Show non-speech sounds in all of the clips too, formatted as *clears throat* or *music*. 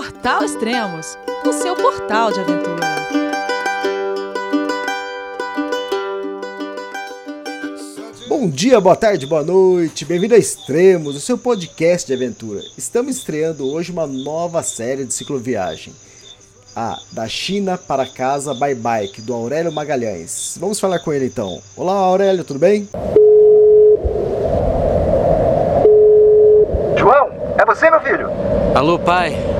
Portal Extremos, o seu portal de aventura. Bom dia, boa tarde, boa noite, bem-vindo a Extremos, o seu podcast de aventura. Estamos estreando hoje uma nova série de cicloviagem. A Da China para Casa by Bike, do Aurélio Magalhães. Vamos falar com ele então. Olá, Aurélio, tudo bem? João, é você, meu filho? Alô, pai.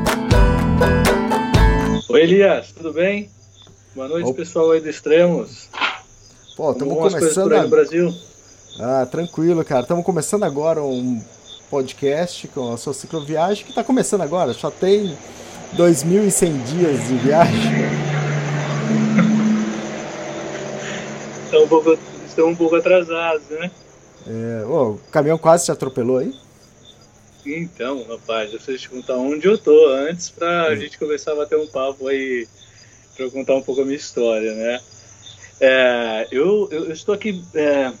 Oi, Elias, tudo bem? Boa noite, Opa. pessoal aí do Extremos. Pô, estamos começando a... no Brasil? Ah, tranquilo, cara. Estamos começando agora um podcast com a sua cicloviagem, que está começando agora. Só tem 2.100 dias de viagem. Estão *laughs* um pouco, estão um pouco atrasados, né? É, ô, o caminhão quase te atropelou aí? Então, rapaz, eu preciso te contar onde eu tô antes pra Hum. a gente começar a bater um papo aí, pra eu contar um pouco a minha história, né? É, eu, eu, eu estou aqui é,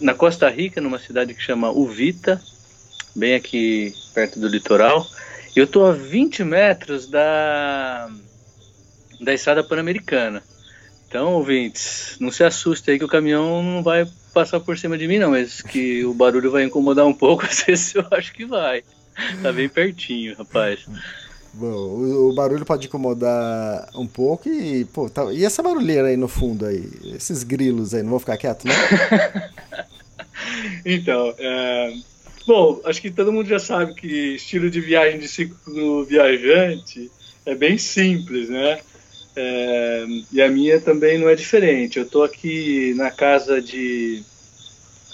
na Costa Rica, numa cidade que chama Uvita, bem aqui perto do litoral. E eu estou a 20 metros da, da estrada pan-americana. Então, ouvintes, não se assustem aí que o caminhão não vai passar por cima de mim, não, mas que o barulho vai incomodar um pouco, *laughs* às vezes eu acho que vai. Tá bem pertinho, rapaz. Bom, o, o barulho pode incomodar um pouco e, pô, tá- e essa barulheira aí no fundo aí? Esses grilos aí, não vão ficar quietos, não? *laughs* Então, é, bom, acho que todo mundo já sabe que estilo de viagem de ciclo viajante é bem simples, né? É, e a minha também não é diferente. Eu estou aqui na casa de,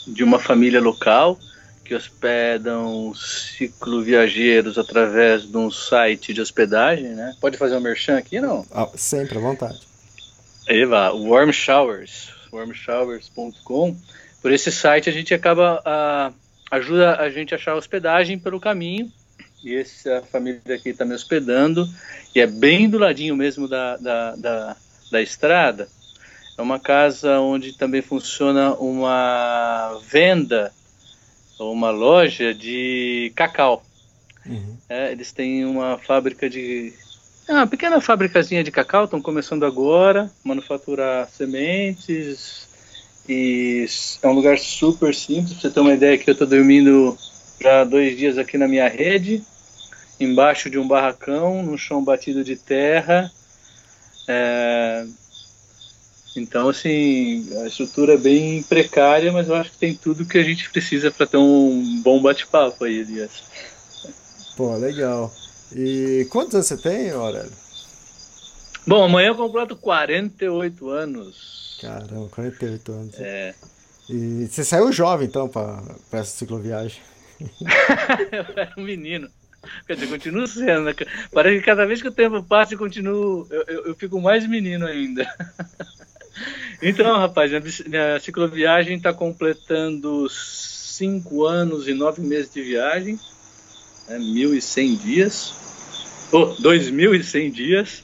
de uma família local que hospedam cicloviajeiros através de um site de hospedagem, né? Pode fazer um merchan aqui, não? Ah, sempre à vontade. Eva, Warm Showers, warmshowers.com. Por esse site a gente acaba ah, ajuda a gente a achar hospedagem pelo caminho. E essa família aqui está me hospedando e é bem do ladinho mesmo da, da, da, da estrada. É uma casa onde também funciona uma venda uma loja de cacau. Uhum. É, eles têm uma fábrica de. É uma pequena fabricazinha de cacau, estão começando agora, manufaturar sementes. E é um lugar super simples, pra você ter uma ideia que eu estou dormindo já dois dias aqui na minha rede, embaixo de um barracão, no chão batido de terra. É, Então, assim, a estrutura é bem precária, mas eu acho que tem tudo que a gente precisa para ter um bom bate-papo aí, Elias. Pô, legal. E quantos anos você tem, Aurélio? Bom, amanhã eu completo 48 anos. Caramba, 48 anos. É, E você saiu jovem, então, pra essa cicloviagem? *laughs* eu era um menino. Quer dizer, continuo sendo, né? Parece que cada vez que o tempo passa, eu continuo. Eu, eu, eu fico mais menino ainda. *laughs* Então, rapaz, minha, cicloviagem está completando 5 anos e 9 meses de viagem, né, 1.100 dias. Oh, 2.100 dias.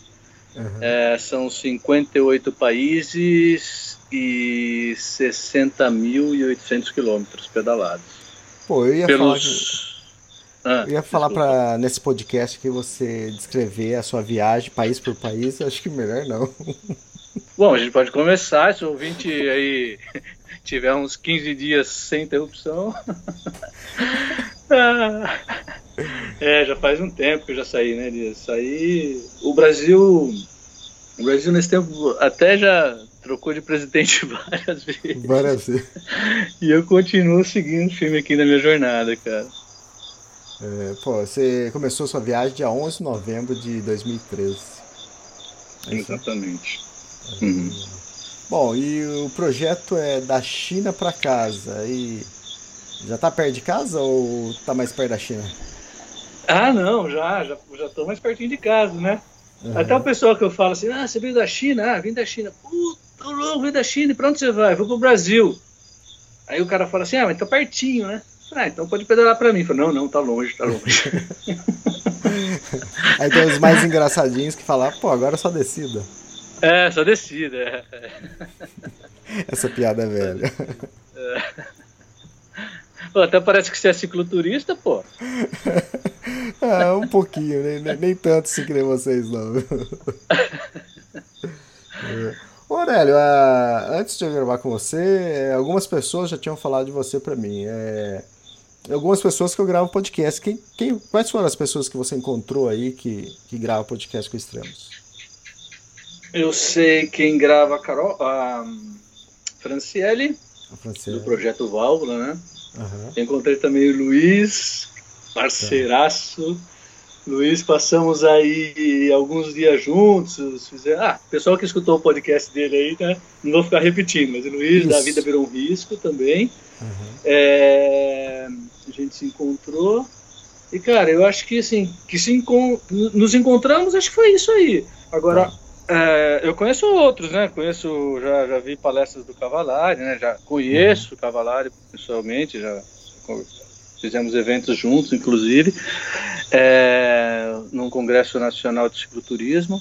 Uhum. É, são 58 países e 60.800 quilômetros pedalados. Pô, eu ia falar, que- Pelos. Ah, eu ia falar pra, nesse podcast que você descrever a sua viagem país por país, acho que melhor não. Bom, a gente pode começar. Se o ouvinte aí *laughs* tiver uns 15 dias sem interrupção. *laughs* Ah, é, já faz um tempo que eu já saí, né, Elias? Saí. O Brasil. O Brasil nesse tempo até já trocou de presidente *laughs* várias vezes. Várias vezes. E eu continuo seguindo firme aqui na minha jornada, cara. É, pô, você começou sua viagem dia 11 de novembro de 2013. É isso? Exatamente. Uhum. Bom, e o projeto é da China pra casa. E já tá perto de casa ou tá mais perto da China? Ah, não, já, já, já tô mais pertinho de casa, né? Uhum. Até o pessoal que eu falo assim, ah, você veio da China? Ah, vim da China. Puta, louco, vim da China, e pra onde você vai? Vou pro Brasil. Aí o cara fala assim, ah, mas tá pertinho, né? Ah, então pode pedalar pra mim. Falo, não, não, tá longe, tá longe. *laughs* Aí tem os mais engraçadinhos que falam, pô, agora é só descida. É, só descida. É. *laughs* Essa piada é velha. É. Pô, até parece que você é cicloturista, pô. *laughs* ah, um pouquinho, nem, nem tanto se que vocês, não. Ô, Aurélio, antes de eu gravar com você, é, algumas pessoas já tinham falado de você para mim. É, algumas pessoas que eu gravo podcast. Quem, quem, quais foram as pessoas que você encontrou aí que, que grava podcast com extremos? Eu sei quem grava a Carol, a Franciele, a Franciele. do Projeto Válvula, né? Uhum. Encontrei também o Luiz, parceiraço. Tá. Luiz, passamos aí alguns dias juntos. Fizer... Ah, pessoal que escutou o podcast dele aí, né? Não vou ficar repetindo, mas o Luiz, Isso. da Vida Virou um Risco também. Uhum. É... A gente se encontrou. E, cara, eu acho que assim, que se encont... nos encontramos, acho que foi isso aí. Agora, tá. é, eu conheço outros, né? Conheço, já, já vi palestras do Cavalari, né? Já conheço uhum. o Cavalari pessoalmente, já fizemos eventos juntos, inclusive, é, num Congresso Nacional de Cicloturismo.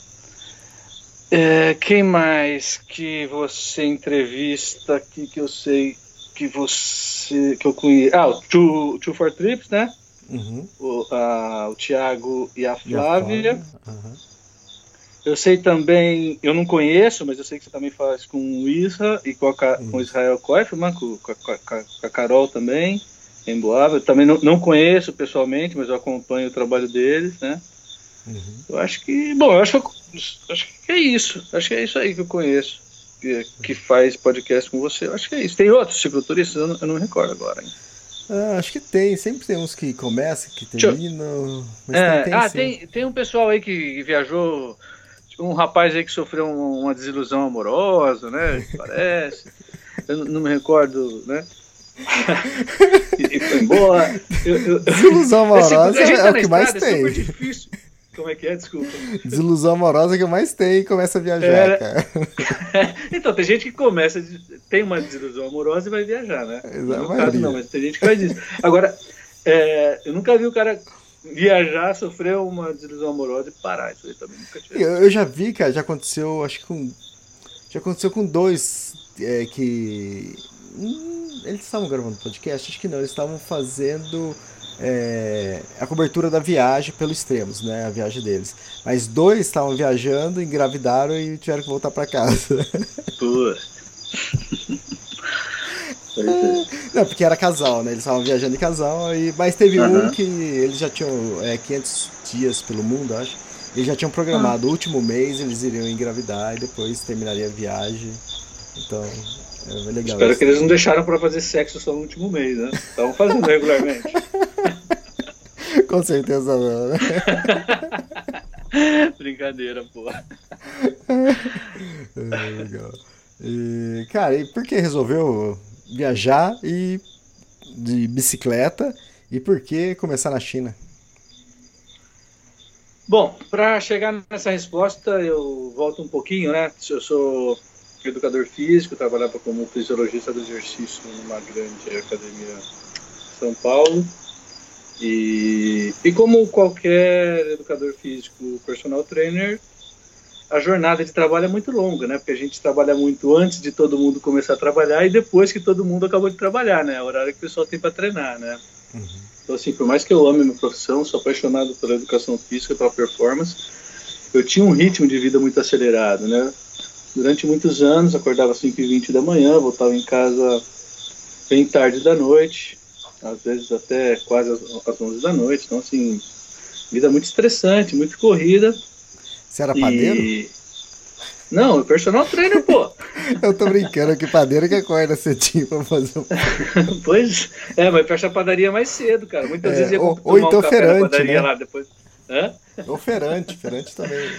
É, quem mais que você entrevista aqui que eu sei que você que eu conheço? Ah, o Two, Two for Trips, né? Uhum. O, a, o Thiago e a Flávia. E a uhum. Eu sei também, eu não conheço, mas eu sei que você também faz com o Isra e com, a, com o Israel Koifman, com, com, com a Carol também em Boava. também não, não conheço pessoalmente, mas eu acompanho o trabalho deles, né? Uhum. Eu acho que, bom, eu acho, acho que é isso. Acho que é isso aí que eu conheço, que, que faz podcast com você. Eu acho que é isso. Tem outros cicloturistas? Eu não, eu não me recordo agora. Hein? Ah, acho que tem. Sempre tem uns que começam, que terminam. É, tem, tem, ah, tem, tem um pessoal aí que viajou. Um rapaz aí que sofreu uma desilusão amorosa, né? Parece. Eu não me recordo, né? *laughs* e foi embora. Desilusão amorosa é, é o que mais é tem. Como é que é? Desculpa. Desilusão amorosa é que mais tem e começa a viajar, é... cara. *laughs* então, tem gente que começa, tem uma desilusão amorosa e vai viajar, né? No caso, não, mas tem gente que faz isso. Agora, é, eu nunca vi o cara viajar, sofrer uma desilusão amorosa e parar. Isso aí também nunca tive. Eu, eu já vi, cara, já aconteceu, acho que com. Já aconteceu com dois é, que. Hum, eles estavam gravando podcast? Acho que não, eles estavam fazendo é, a cobertura da viagem pelo Extremos, né? A viagem deles. Mas dois estavam viajando, engravidaram e tiveram que voltar para casa. Pô. Não, porque era casal, né? Eles estavam viajando em casal, e... mas teve uhum. um que eles já tinham é, 500 dias pelo mundo, acho. Eles já tinham programado o último mês, eles iriam engravidar e depois terminaria a viagem. Então, é legal. Espero que eles não deixaram para fazer sexo só no último mês, né? Estavam fazendo regularmente. *laughs* Com certeza não, né? *laughs* Brincadeira, pô. *laughs* É, legal. E, cara, e por que resolveu viajar e de bicicleta e por que começar na China? Bom, para chegar nessa resposta, eu volto um pouquinho, né? Eu sou educador físico, trabalhava como fisiologista do exercício numa grande academia em São Paulo. E, e como qualquer educador físico, personal trainer, a jornada de trabalho é muito longa, né? Porque a gente trabalha muito antes de todo mundo começar a trabalhar e depois que todo mundo acabou de trabalhar, né? É o horário que o pessoal tem para treinar, né? Uhum. Então, assim, por mais que eu ame minha profissão, sou apaixonado pela educação física, pela performance, eu tinha um ritmo de vida muito acelerado, né? Durante muitos anos, acordava às 5h20 da manhã, voltava em casa bem tarde da noite, às vezes até quase às 11 da noite. Então, assim, vida muito estressante, muito corrida. Você era padeiro? Não, personal trainer, pô. *laughs* Eu tô brincando que padeiro que acorda cedinho pra fazer um... *laughs* Pois, é, mas fecha a padaria mais cedo, cara. Muitas é, vezes ia ou, ou então um ferante, né? lá depois. Hã? Ou ferante, ferante também.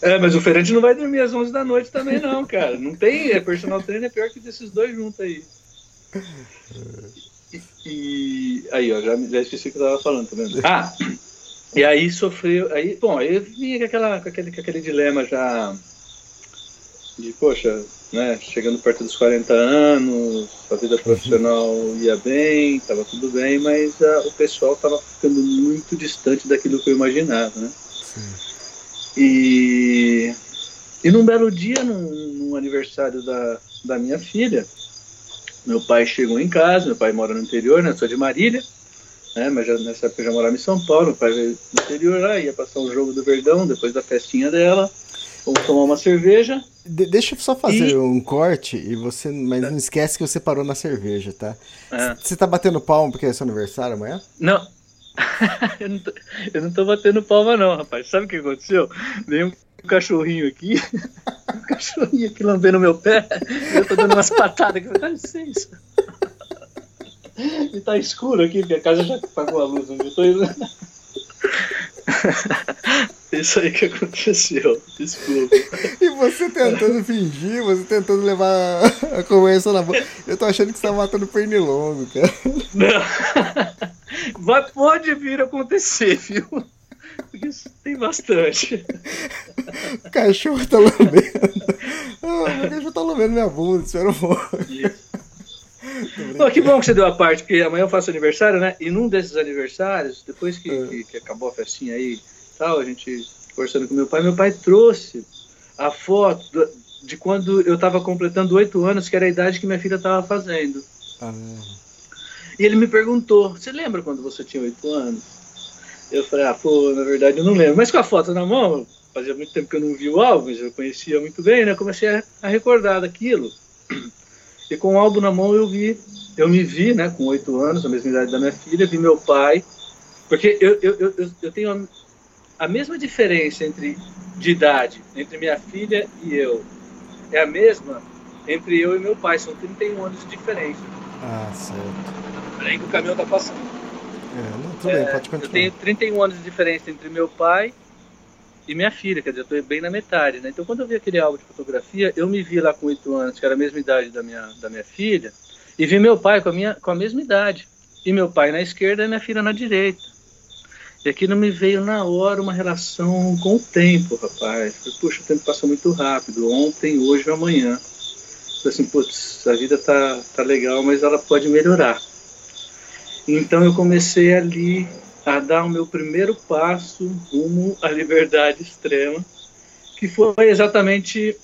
É, mas o Ferante não vai dormir às 11 da noite também, não, cara. Não tem. É, personal trainer é pior que desses dois juntos aí. E, e aí, ó, já, já esqueci o que eu tava falando, tá vendo? Ah! E aí sofreu, aí, bom, aí eu vinha com, aquela, com, aquele, com aquele dilema já de, poxa, né, chegando perto dos 40 anos, a vida profissional ia bem, estava tudo bem, mas a, o pessoal estava ficando muito distante daquilo que eu imaginava, né? Sim. E, e num belo dia, num, num aniversário da, da minha filha, meu pai chegou em casa, meu pai mora no interior, né, sou de Marília, né, mas já, nessa época eu já morava em São Paulo, meu pai veio do interior lá, ia passar um jogo do Verdão, depois da festinha dela, vamos tomar uma cerveja, de deixa eu só fazer e... um corte, e você, mas não esquece que você parou na cerveja, tá? É. Você tá batendo palma porque é seu aniversário amanhã? Não. *laughs* eu, não tô, eu não tô batendo palma não, rapaz. Sabe o que aconteceu? Veio um cachorrinho aqui, *laughs* um cachorrinho aqui lambendo meu pé, eu tô dando umas patadas aqui, dá licença. E tá escuro aqui, porque a casa já apagou a luz onde eu tô indo. *laughs* Isso aí que aconteceu, desculpa. E você tentando fingir, você tentando levar a conversa na boca. Eu tô achando que você tá matando pernilongo, cara. Não. Vai, pode vir acontecer, viu? Porque isso tem bastante. O cachorro tá lambendo. Ah, o cachorro tá lambendo minha bunda, um pouco. Pô, que bom que você deu a parte, porque amanhã eu faço aniversário, né? E num desses aniversários, depois que, é. que, que acabou a festinha aí tal, a gente conversando com meu pai, meu pai trouxe a foto de quando eu estava completando oito anos, que era a idade que minha filha estava fazendo. Ah. E ele me perguntou: Você lembra quando você tinha oito anos? Eu falei: Ah, pô, na verdade eu não lembro. Mas com a foto na mão, fazia muito tempo que eu não vi o álbum, eu conhecia muito bem, né? Comecei a, a recordar daquilo. E com o álbum na mão eu vi, eu me vi, né, com oito anos, a mesma idade da minha filha, vi meu pai, porque eu, eu, eu, eu tenho a, a mesma diferença entre de idade entre minha filha e eu é a mesma entre eu e meu pai, são 31 anos de diferença. Ah, certo. Peraí que o caminhão tá passando. É, não, tudo é, bem, pode continuar. Eu tenho 31 anos de diferença entre meu pai e minha filha, quer dizer, eu estou bem na metade, né? Então, quando eu vi aquele álbum de fotografia, eu me vi lá com oito anos, que era a mesma idade da minha, da minha filha, e vi meu pai com a, minha, com a mesma idade. E meu pai na esquerda e minha filha na direita. E aquilo me veio na hora uma relação com o tempo, rapaz. Falei, Puxa, o tempo passa muito rápido. Ontem, hoje ou amanhã. Falei assim, putz, a vida tá, tá legal, mas ela pode melhorar. Então eu comecei ali a dar o meu primeiro passo rumo à liberdade extrema, que foi exatamente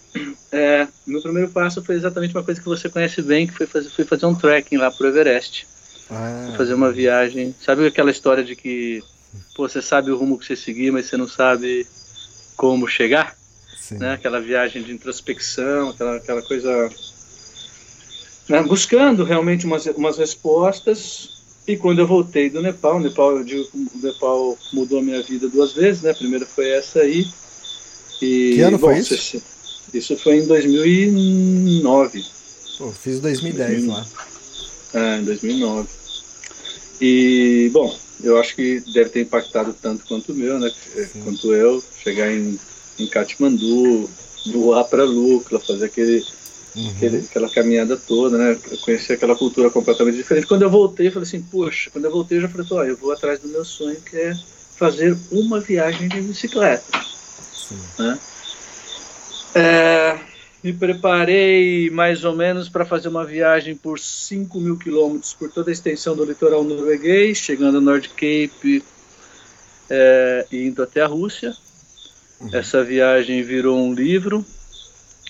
é, meu primeiro passo foi exatamente uma coisa que você conhece bem, que foi fazer, foi fazer um trekking lá pro Everest, ah. fazer uma viagem. Sabe aquela história de que pô, você sabe o rumo que você seguir, mas você não sabe como chegar? Né? Aquela viagem de introspecção, aquela, aquela coisa né? buscando realmente umas, umas respostas e quando eu voltei do Nepal, o Nepal, eu digo, o Nepal mudou a minha vida duas vezes, né? A primeira foi essa aí. E, que ano bom, foi isso? Isso foi em 2009. Pô, fiz 2010 2009. lá. É, em 2009. E, bom, eu acho que deve ter impactado tanto quanto o meu, né? Sim. Quanto eu, chegar em, em Katmandu, voar para Lukla, fazer aquele uhum. aquele, aquela caminhada toda, né? Eu conheci aquela cultura completamente diferente. Quando eu voltei, eu falei assim, poxa, quando eu voltei eu já falei, ó, eu vou atrás do meu sonho, que é fazer uma viagem de bicicleta. Né? É, me preparei mais ou menos para fazer uma viagem por 5 mil quilômetros por toda a extensão do litoral norueguês, chegando a North Cape é, e indo até a Rússia. Uhum. Essa viagem virou um livro.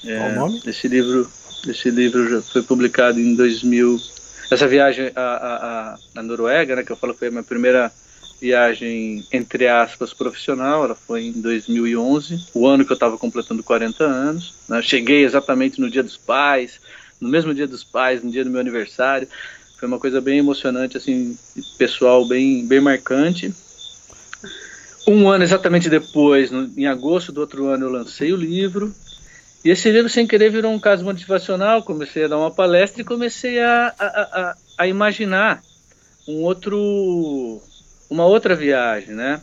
É, Qual o nome? Esse livro esse livro já foi publicado em 2000. Essa viagem à, à, à Noruega, né, que eu falo que foi a minha primeira viagem, entre aspas, profissional, ela foi em 2011, o ano que eu estava completando 40 anos. Né? Cheguei exatamente no dia dos pais, no mesmo dia dos pais, no dia do meu aniversário. Foi uma coisa bem emocionante, assim, pessoal, bem, bem marcante. Um ano exatamente depois, no, em agosto do outro ano, eu lancei o livro. E esse livro, sem querer, virou um caso motivacional. Comecei a dar uma palestra e comecei a, a, a, a imaginar um outro, uma outra viagem, né?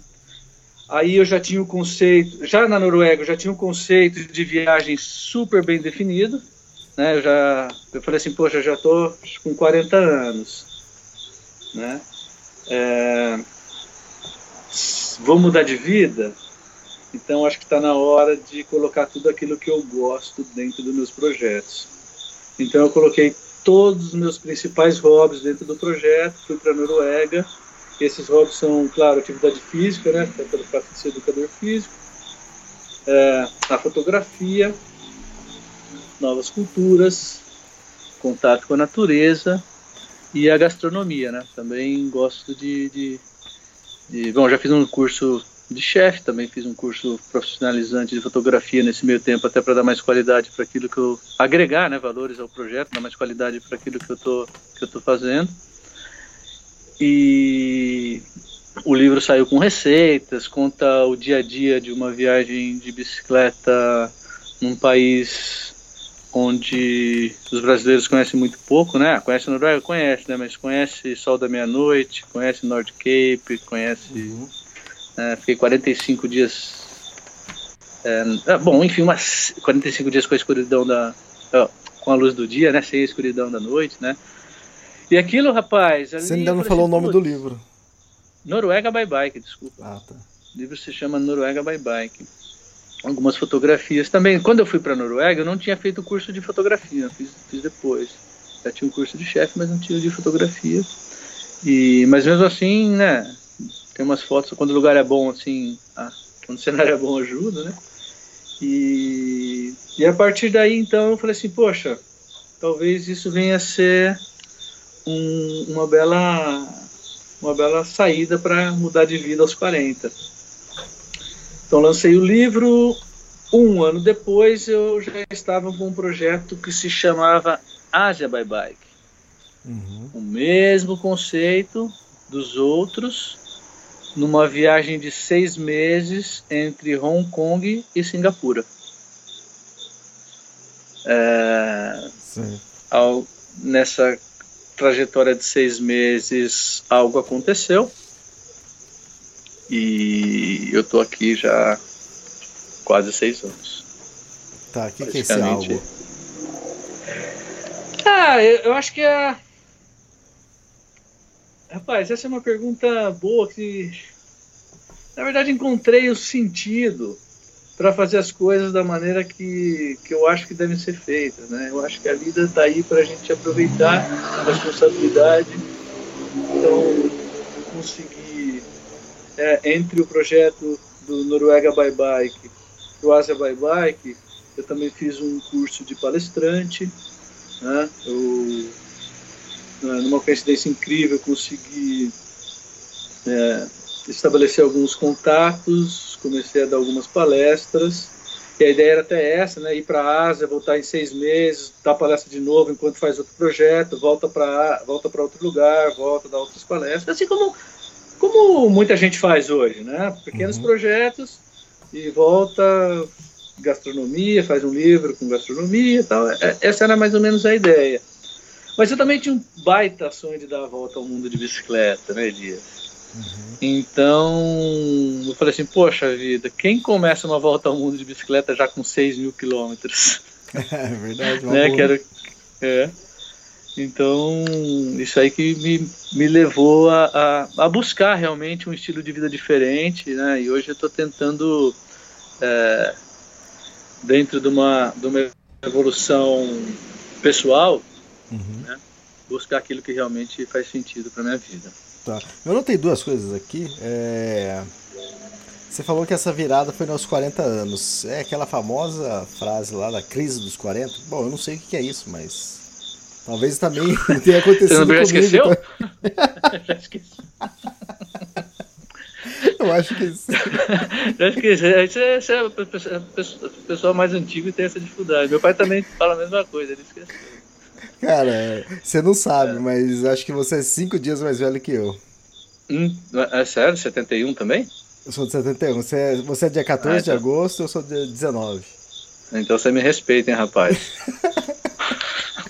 Aí eu já tinha o conceito, já na Noruega, eu já tinha o conceito de viagem super bem definido, né? Eu já, eu falei assim, poxa, já estou com 40 anos, né? É, vou mudar de vida, então acho que está na hora de colocar tudo aquilo que eu gosto dentro dos meus projetos. Então eu coloquei todos os meus principais hobbies dentro do projeto, fui para a Noruega. Esses hobbies são, claro, atividade física, né, pelo fato de ser educador físico, é, a fotografia, novas culturas, contato com a natureza e a gastronomia, né? Também gosto de, de, de bom, já fiz um curso de chefe, também fiz um curso profissionalizante de fotografia nesse meio tempo, até para dar mais qualidade para aquilo que eu agregar, né, valores ao projeto, dar mais qualidade para aquilo que eu tô que eu tô fazendo. E o livro saiu com receitas, conta o dia a dia de uma viagem de bicicleta num país onde os brasileiros conhecem muito pouco, né? Conhece a Noruega? Conhece, né? Mas conhece Sol da Meia-Noite, conhece North Cape, conhece... Uhum. É, fiquei 45 dias... É, é, bom, enfim, umas 45 dias com a escuridão da... com a luz do dia, né? Sem a escuridão da noite, né? E aquilo, rapaz... Você ainda não falou assim, o nome do livro. Noruega by Bike, desculpa. Ah, tá. O livro se chama Noruega by Bike algumas fotografias. Também, quando eu fui para a Noruega, eu não tinha feito o curso de fotografia, fiz, fiz depois. Já tinha um curso de chefe, mas não tinha de fotografia. E, mas mesmo assim, né, tem umas fotos, quando o lugar é bom, assim, ah, quando o *laughs* cenário é bom, ajuda, né? E, e a partir daí, então, eu falei assim, poxa, talvez isso venha a ser um, uma bela uma bela saída para mudar de vida aos 40 então lancei o livro. Um ano depois eu já estava com um projeto que se chamava Asia by Bike. Uhum. O mesmo conceito dos outros, numa viagem de seis meses entre Hong Kong e Singapura. É, ao, nessa trajetória de seis meses, algo aconteceu e eu tô aqui já quase seis anos. Tá, o que, que é esse algo? Ah, eu, eu acho que é. Rapaz, essa é uma pergunta boa que. Na verdade, encontrei o sentido para fazer as coisas da maneira que, que eu acho que devem ser feitas. Né? Eu acho que a vida está aí para a gente aproveitar a responsabilidade. Então, conseguir é, entre o projeto do Noruega by Bike e o Asia by Bike, eu também fiz um curso de palestrante. Né? Eu, numa coincidência incrível, consegui é, estabelecer alguns contatos, comecei a dar algumas palestras. E a ideia era até essa, né? Ir para a Ásia, voltar em seis meses, dar palestra de novo enquanto faz outro projeto, volta para volta para outro lugar, volta dar outras palestras, assim como como muita gente faz hoje, né? Pequenos uhum. projetos e volta gastronomia, faz um livro com gastronomia tal. É, essa era mais ou menos a ideia. Mas eu também tinha um baita sonho de dar a volta ao mundo de bicicleta, né, Dias? Uhum. Então, eu falei assim, poxa vida, quem começa uma volta ao mundo de bicicleta já com 6 mil quilômetros? *laughs* É verdade, né? Quero, é. Então, isso aí que me, me levou a, a, a, buscar realmente um estilo de vida diferente, né? E hoje eu estou tentando, é, dentro de uma, de uma evolução pessoal, uhum. né? buscar aquilo que realmente faz sentido para minha vida. Tá. Eu notei duas coisas aqui. É... Você falou que essa virada foi nos 40 anos. É aquela famosa frase lá da crise dos 40? Bom, eu não sei o que é isso, mas Talvez também *laughs* *laughs* tenha acontecido Você não comigo. esqueceu? Tá? *laughs* já esqueci. Eu acho que sim. Já esqueci. Você é a pessoa mais antiga e tem essa dificuldade. Meu pai também fala a mesma coisa, ele esqueceu. Cara, você não sabe, é. mas acho que você é cinco dias mais velho que eu. Hum, é sério? 71 também? Eu sou de 71. Você é, você é dia 14 ah, então... de agosto, eu sou de 19. Então você me respeita, hein, rapaz? *laughs*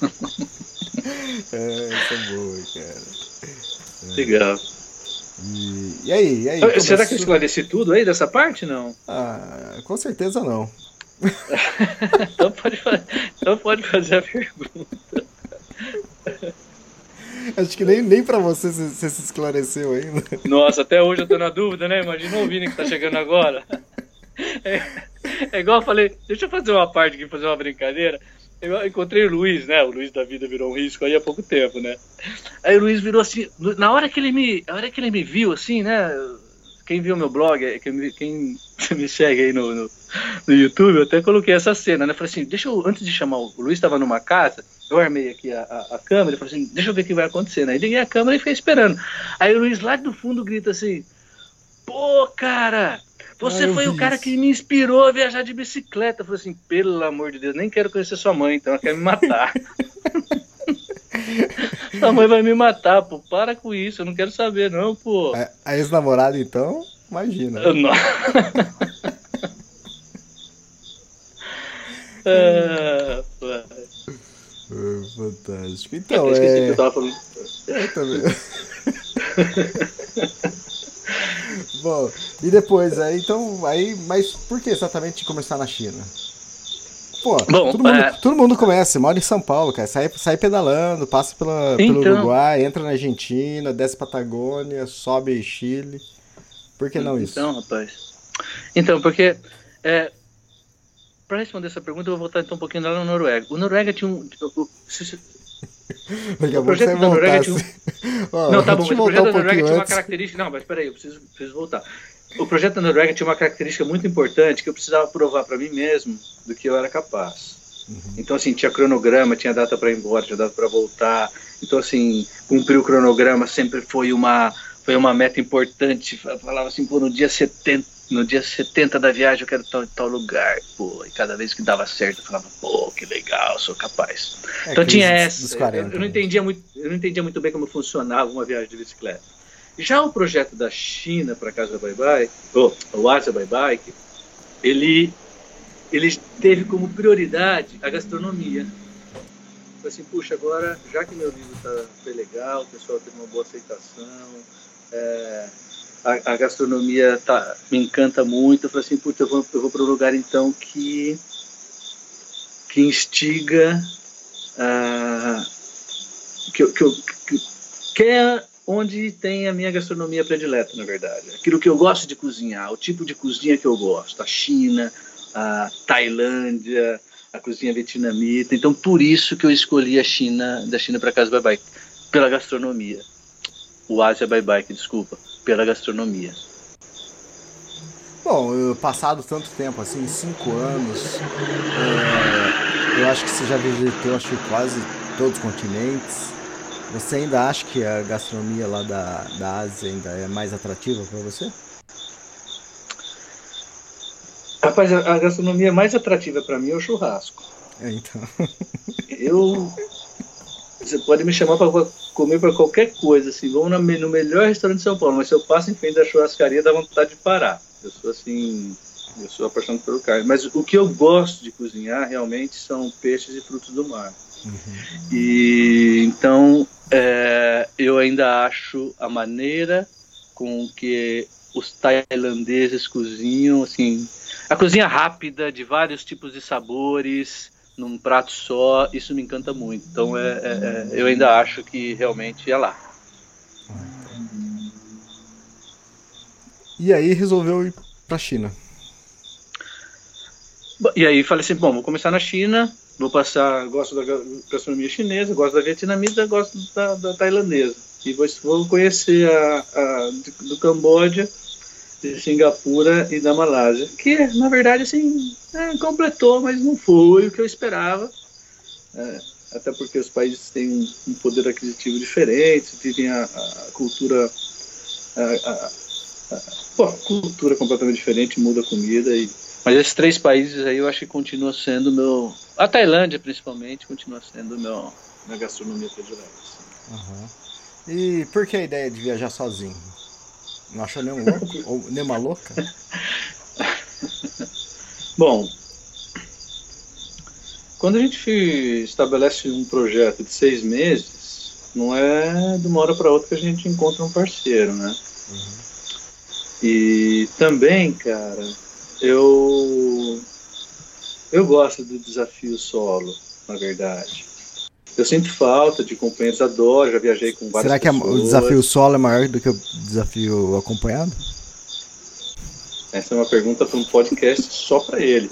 *laughs* É, essa é boa, cara. É. Legal. E, e, aí, e aí? Será que eu esclareci tudo aí dessa parte, não? Ah, com certeza não. *laughs* então, pode fazer, então pode fazer a pergunta. *laughs* Acho que nem, nem pra você você se esclareceu ainda. Nossa, até hoje eu tô na dúvida, né? Imagina o Vini que tá chegando agora. É, é igual eu falei, deixa eu fazer uma parte aqui, fazer uma brincadeira. Eu encontrei o Luiz, né? O Luiz da vida virou um risco aí há pouco tempo, né? Aí o Luiz virou assim, na hora que ele me, na hora que ele me viu assim, né? Quem viu meu blog, quem, quem *laughs* me segue aí no, no, no, YouTube, eu até coloquei essa cena, né? Falei assim, deixa eu, antes de chamar o, Luiz, estava numa casa, eu armei aqui a, a, a câmera, falei assim, deixa eu ver o que vai acontecer, né? Aí liguei a câmera e fiquei esperando. Aí o Luiz lá do fundo grita assim, pô, cara, você ah, foi o cara isso. que me inspirou a viajar de bicicleta. Eu falei assim, pelo amor de Deus, nem quero conhecer sua mãe, então ela quer me matar. *laughs* *laughs* sua mãe vai me matar, pô. Para com isso, eu não quero saber, não, pô. A, a ex-namorada, então, imagina. não. ah, *laughs* é, fantástico. Então, eu esqueci é... que eu tava falando. Eu também. *laughs* Bom, e depois, aí, então, aí, mas por que exatamente começar na China? Pô, Bom, todo, mundo, é... todo mundo começa, mora em São Paulo, cara. Sai, sai pedalando, passa pela, então... pelo Uruguai, entra na Argentina, desce Patagônia, sobe Chile. Por que não isso? Então, rapaz. Então, porque. É, para responder essa pergunta, eu vou voltar então um pouquinho lá na Noruega. O Noruega tinha um. Daqui a pouco você voltar. Tinha um... *laughs* não, tá bom, mas o projeto da Noruega tinha uma característica. Não, mas peraí, eu preciso, preciso voltar. O projeto Noruega tinha uma característica muito importante que eu precisava provar para mim mesmo do que eu era capaz. Uhum. Então, assim, tinha cronograma, tinha data para ir embora, tinha data para voltar. Então, assim, cumprir o cronograma sempre foi uma, foi uma meta importante. Eu falava assim, pô, no dia 70, no dia 70 da viagem eu quero estar em tal lugar, pô, e cada vez que dava certo eu falava, pô, que legal, sou capaz. É, então tinha essa, 40, eu, eu, não né? entendia muito, eu não entendia muito bem como funcionava uma viagem de bicicleta. Já o projeto da China para Casa Bye Bye, ou o Asia Bye Bike, ele, ele teve como prioridade a gastronomia. Falei assim, puxa, agora, já que meu livro tá, foi legal, o pessoal teve uma boa aceitação, é, a, a gastronomia tá, me encanta muito. Eu falei assim, puta, eu vou, eu vou para um lugar então que, que instiga, uh, que, que, que, que é onde tem a minha gastronomia predileta, na verdade. Aquilo que eu gosto de cozinhar, o tipo de cozinha que eu gosto. A China, a Tailândia, a cozinha vietnamita. Então, por isso que eu escolhi a China, da China para Casa Bye Bye, pela gastronomia. O Ásia Bye Bye, desculpa pela gastronomia. Bom, passado tanto tempo, assim, cinco anos, é, eu acho que você já visitou acho que quase todos os continentes. Você ainda acha que a gastronomia lá da, da Ásia ainda é mais atrativa para você? Rapaz, a gastronomia mais atrativa para mim é o churrasco. É, então. eu você pode me chamar para comer para qualquer coisa, assim, vamos no melhor restaurante de São Paulo, mas se eu passo em frente da churrascaria, dá vontade de parar. Eu sou assim, eu sou apaixonado pelo carne. Mas o que eu gosto de cozinhar realmente são peixes e frutos do mar. Uhum. E então é, eu ainda acho a maneira com que os tailandeses cozinham, assim, a cozinha rápida de vários tipos de sabores, num prato só, isso me encanta muito. Então é, é, é, eu ainda acho que realmente é lá. E aí resolveu ir para a China. E aí falei assim, bom, vou começar na China, vou passar, gosto da gastronomia chinesa, gosto da vietnamita, gosto da, da tailandesa. E vou, vou conhecer a, a do, do Camboja de Singapura e da Malásia, que na verdade assim é, completou, mas não foi o que eu esperava, é, até porque os países têm um, poder aquisitivo diferente, vivem a, a cultura a, a, pô, cultura completamente diferente, muda a comida e mas esses três países aí eu acho que continua sendo meu a Tailândia principalmente continua sendo meu minha gastronomia predileta. Uhum. E por que a ideia de viajar sozinho? Não achou nenhum louco? *laughs* Ou nenhuma louca? Bom, quando a gente estabelece um projeto de seis meses, não é de uma hora para outra que a gente encontra um parceiro, né? Uhum. E também, cara, eu eu gosto do desafio solo, na verdade. Eu sinto falta de companheiros, adoro, já viajei com várias Será que pessoas. o desafio solo é maior do que o desafio acompanhado? Essa é uma pergunta para um podcast só para ele.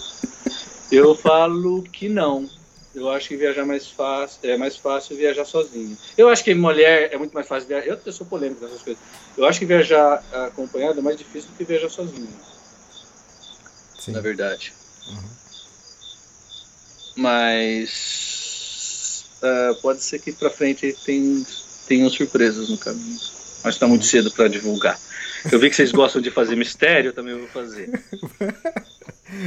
Eu falo que não. Eu acho que viajar mais fácil é mais fácil viajar sozinho. Eu acho que mulher é muito mais fácil viajar. Eu, eu sou polêmico nessas coisas. Eu acho que viajar acompanhado é mais difícil do que viajar sozinho. Sim. Na verdade. Uhum. Mas uh, pode ser que para frente tem tenham surpresas no caminho. Mas está muito cedo para divulgar. Eu vi que vocês gostam de fazer mistério, eu também vou fazer.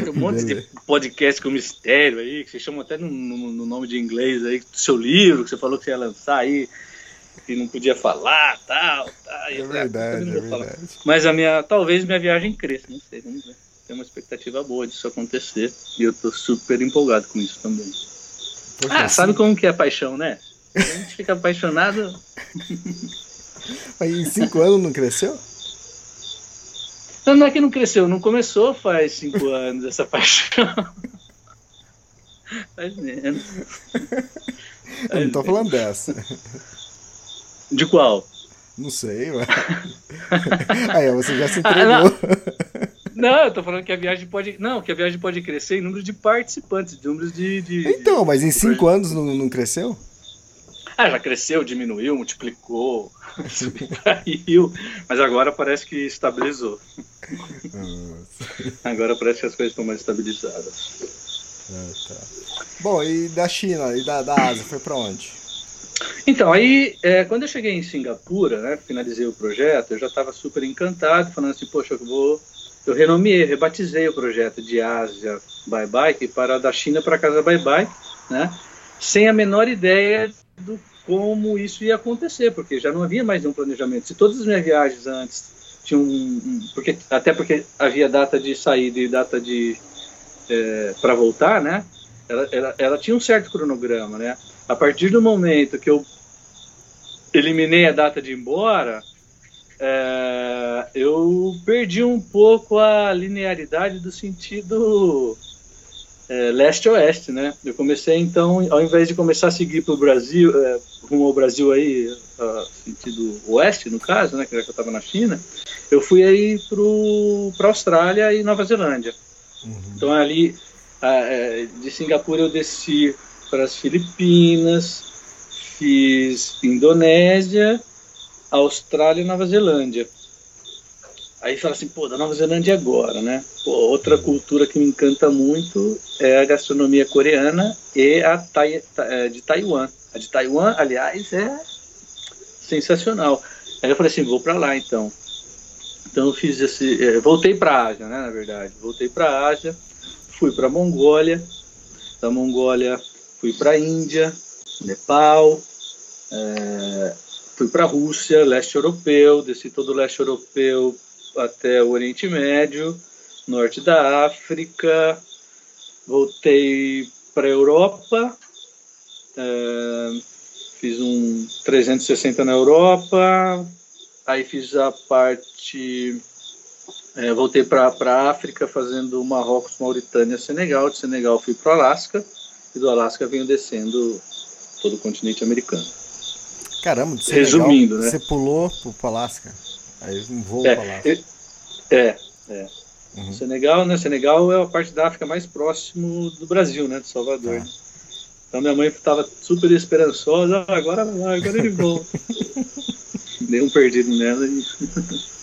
Tem um monte de podcast com mistério aí, que vocês chamam até no, no, no, nome de inglês aí, do seu livro, que você falou que você ia lançar aí, e não podia falar, tal, tal. É verdade, é verdade. Mas a minha, talvez minha viagem cresça, não sei, vamos ver. Tem uma expectativa boa disso acontecer, e eu tô super empolgado com isso também. Poxa, ah, assim... sabe como que é paixão, né? A gente fica apaixonado... Mas em cinco anos não cresceu? Não, não é que não cresceu, não começou faz cinco *laughs* anos essa paixão. faz menos. Eu não tô falando dessa. De qual? Não sei, ué. *laughs* Aí, você já se entregou. Ah, não. eu tô falando que a viagem pode. Não, que a viagem pode crescer em número de participantes, números de. de então, mas em cinco anos não, não cresceu? Ah, já cresceu, diminuiu, multiplicou, *laughs* subtraiu, mas agora parece que estabilizou. agora parece que as coisas estão mais estabilizadas. Ah, tá. Bom, e da China e da, da Ásia, foi para onde? Então, aí, é, quando eu cheguei em Singapura, né, finalizei o projeto, eu já estava super encantado, falando assim, poxa, eu vou... Eu renomeei, rebatizei o projeto de Ásia Bye Bike para da China para Casa Bye Bye, né, sem a menor ideia do como isso ia acontecer, porque já não havia mais nenhum planejamento. Se todas as minhas viagens antes tinham um, porque até porque havia data de saída e data de é, para voltar, né? Ela, ela, ela tinha um certo cronograma, né? A partir do momento que eu eliminei a data de ir embora, é, eu perdi um pouco a linearidade do sentido é, leste-oeste, né? Eu comecei então, ao invés de começar a seguir para o Brasil, é, rumo ao Brasil aí, uh, sentido oeste no caso, né? Que já que eu estava na China, eu fui aí para Austrália e Nova Zelândia. Uhum. Então ali uh, de Singapura eu desci para as Filipinas, fiz Indonésia, Austrália e Nova Zelândia. Aí fala assim, pô, da Nova Zelândia agora, né? Pô, outra cultura que me encanta muito é a gastronomia coreana e a tai, é, de Taiwan. A de Taiwan, aliás, é sensacional. Aí eu falei assim, vou para lá então. Então eu fiz esse, é, voltei para Ásia, né, na verdade. Voltei para Ásia, fui para Mongólia, da Mongólia fui para Índia, Nepal, é, fui para a Rússia, leste europeu, desci todo o leste europeu até o Oriente Médio, norte da África, voltei para a Europa, é, fiz um 360 na Europa, aí fiz a parte. É, voltei para a África fazendo Marrocos, Mauritânia, Senegal. De Senegal fui para o Alasca e do Alasca venho descendo todo o continente americano. Caramba, de Senegal, Resumindo, né? Você pulou para o Alasca? Aí um voo é, para lá. É, é. Uhum. Senegal, né? Senegal é a parte da África mais próximo do Brasil, né? De Salvador. Tá. Então minha mãe estava super esperançosa, ah, agora agora ele volta. *laughs* Dei um perdido nela e. *laughs*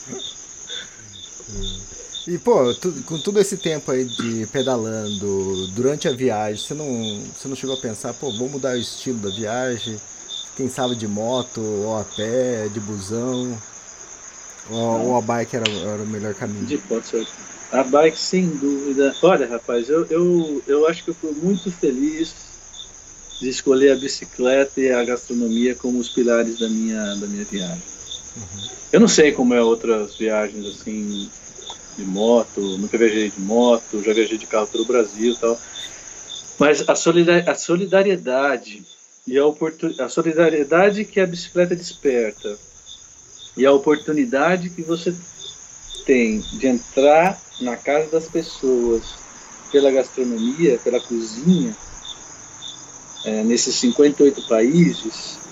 E, pô, tu, com todo esse tempo aí de pedalando, durante a viagem, você não, você não chegou a pensar, pô, vou mudar o estilo da viagem? Quem sabe de moto, ou a pé, de busão? Ou, ou a bike era, era, o melhor caminho? De. A bike, sem dúvida. Olha, rapaz, eu, eu, eu acho que eu fui muito feliz de escolher a bicicleta e a gastronomia como os pilares da minha, da minha viagem. Uhum. Eu não sei como é outras viagens assim de moto, nunca viajei de moto, já viajei de carro pelo Brasil e tal. Mas a, solidar a solidariedade e a, a solidariedade que a bicicleta desperta e a oportunidade que você tem de entrar na casa das pessoas pela gastronomia, pela cozinha, é, nesses 58 países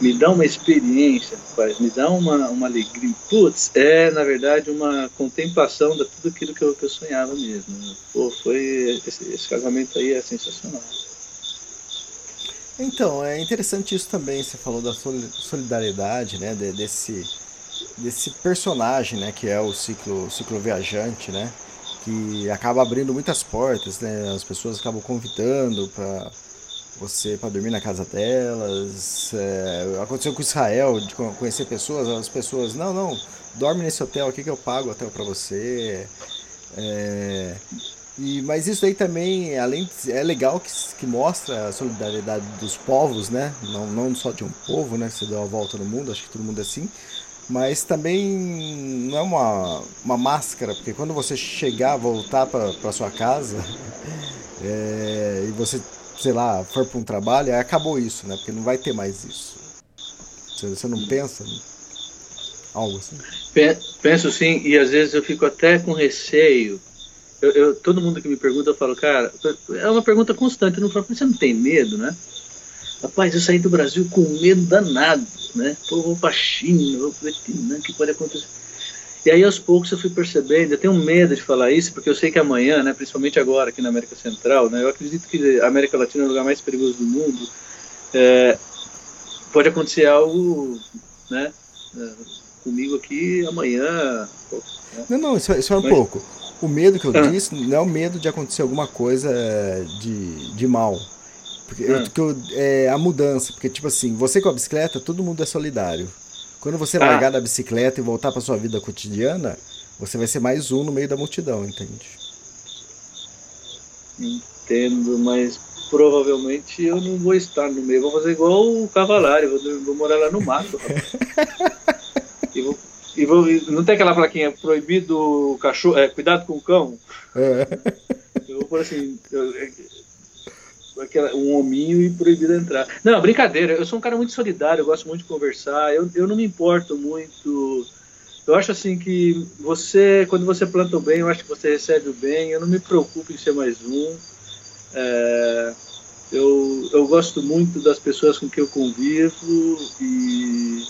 me dá uma experiência, me dá uma, uma alegria. Putz, é na verdade uma contemplação de tudo aquilo que eu, que eu sonhava mesmo. Né? Pô, foi esse, esse, casamento aí é sensacional. Então, é interessante isso também, você falou da solidariedade, né, desse, desse personagem, né, que é o ciclo, ciclo viajante, né, que acaba abrindo muitas portas, né, as pessoas acabam convidando para você para dormir na casa delas. É, aconteceu com Israel, de conhecer pessoas, as pessoas, não, não, dorme nesse hotel aqui que eu pago o hotel para você. É, e, mas isso aí também, além de, é legal que, que mostra a solidariedade dos povos, né? Não, não só de um povo, né? Você deu a volta no mundo, acho que todo mundo é assim. Mas também não é uma, uma máscara, porque quando você chegar, voltar para sua casa *laughs* é, e você sei lá, for para um trabalho, acabou isso, né? Porque não vai ter mais isso. Você, você não pensa algo assim? Penso sim, e às vezes eu fico até com receio. Eu, eu, todo mundo que me pergunta, eu falo, cara, é uma pergunta constante. Eu não falo, você não tem medo, né? Rapaz, eu saí do Brasil com medo danado, né? Pô, vou pra China, vou pro Vietnã, o que pode acontecer? E aí aos poucos eu fui percebendo, eu tenho medo de falar isso, porque eu sei que amanhã, né, principalmente agora aqui na América Central, né, eu acredito que a América Latina é o lugar mais perigoso do mundo, é, pode acontecer algo, né, é, comigo aqui amanhã. Né? Não, não, isso, isso é um Mas, pouco. O medo que eu ah. disse não é o medo de acontecer alguma coisa de, de mal. Porque ah. eu, é a mudança, porque tipo assim, você com a bicicleta, todo mundo é solidário. Quando você ah. largar da bicicleta e voltar para sua vida cotidiana, você vai ser mais um no meio da multidão, entende? Entendo, mas provavelmente eu não vou estar no meio. Vou fazer igual o Cavalari, vou, vou morar lá no mato. *laughs* e vou, e não tem aquela plaquinha proibido cachorro, é, cuidado com o cão? É. *laughs* Eu vou por assim, eu, aquela, um hominho e proibido entrar. Não, brincadeira, eu sou um cara muito solidário, eu gosto muito de conversar, eu, eu não me importo muito. Eu acho assim que você, quando você planta o bem, eu acho que você recebe o bem, eu não me preocupo em ser mais um. É, eu, eu gosto muito das pessoas com quem eu convivo e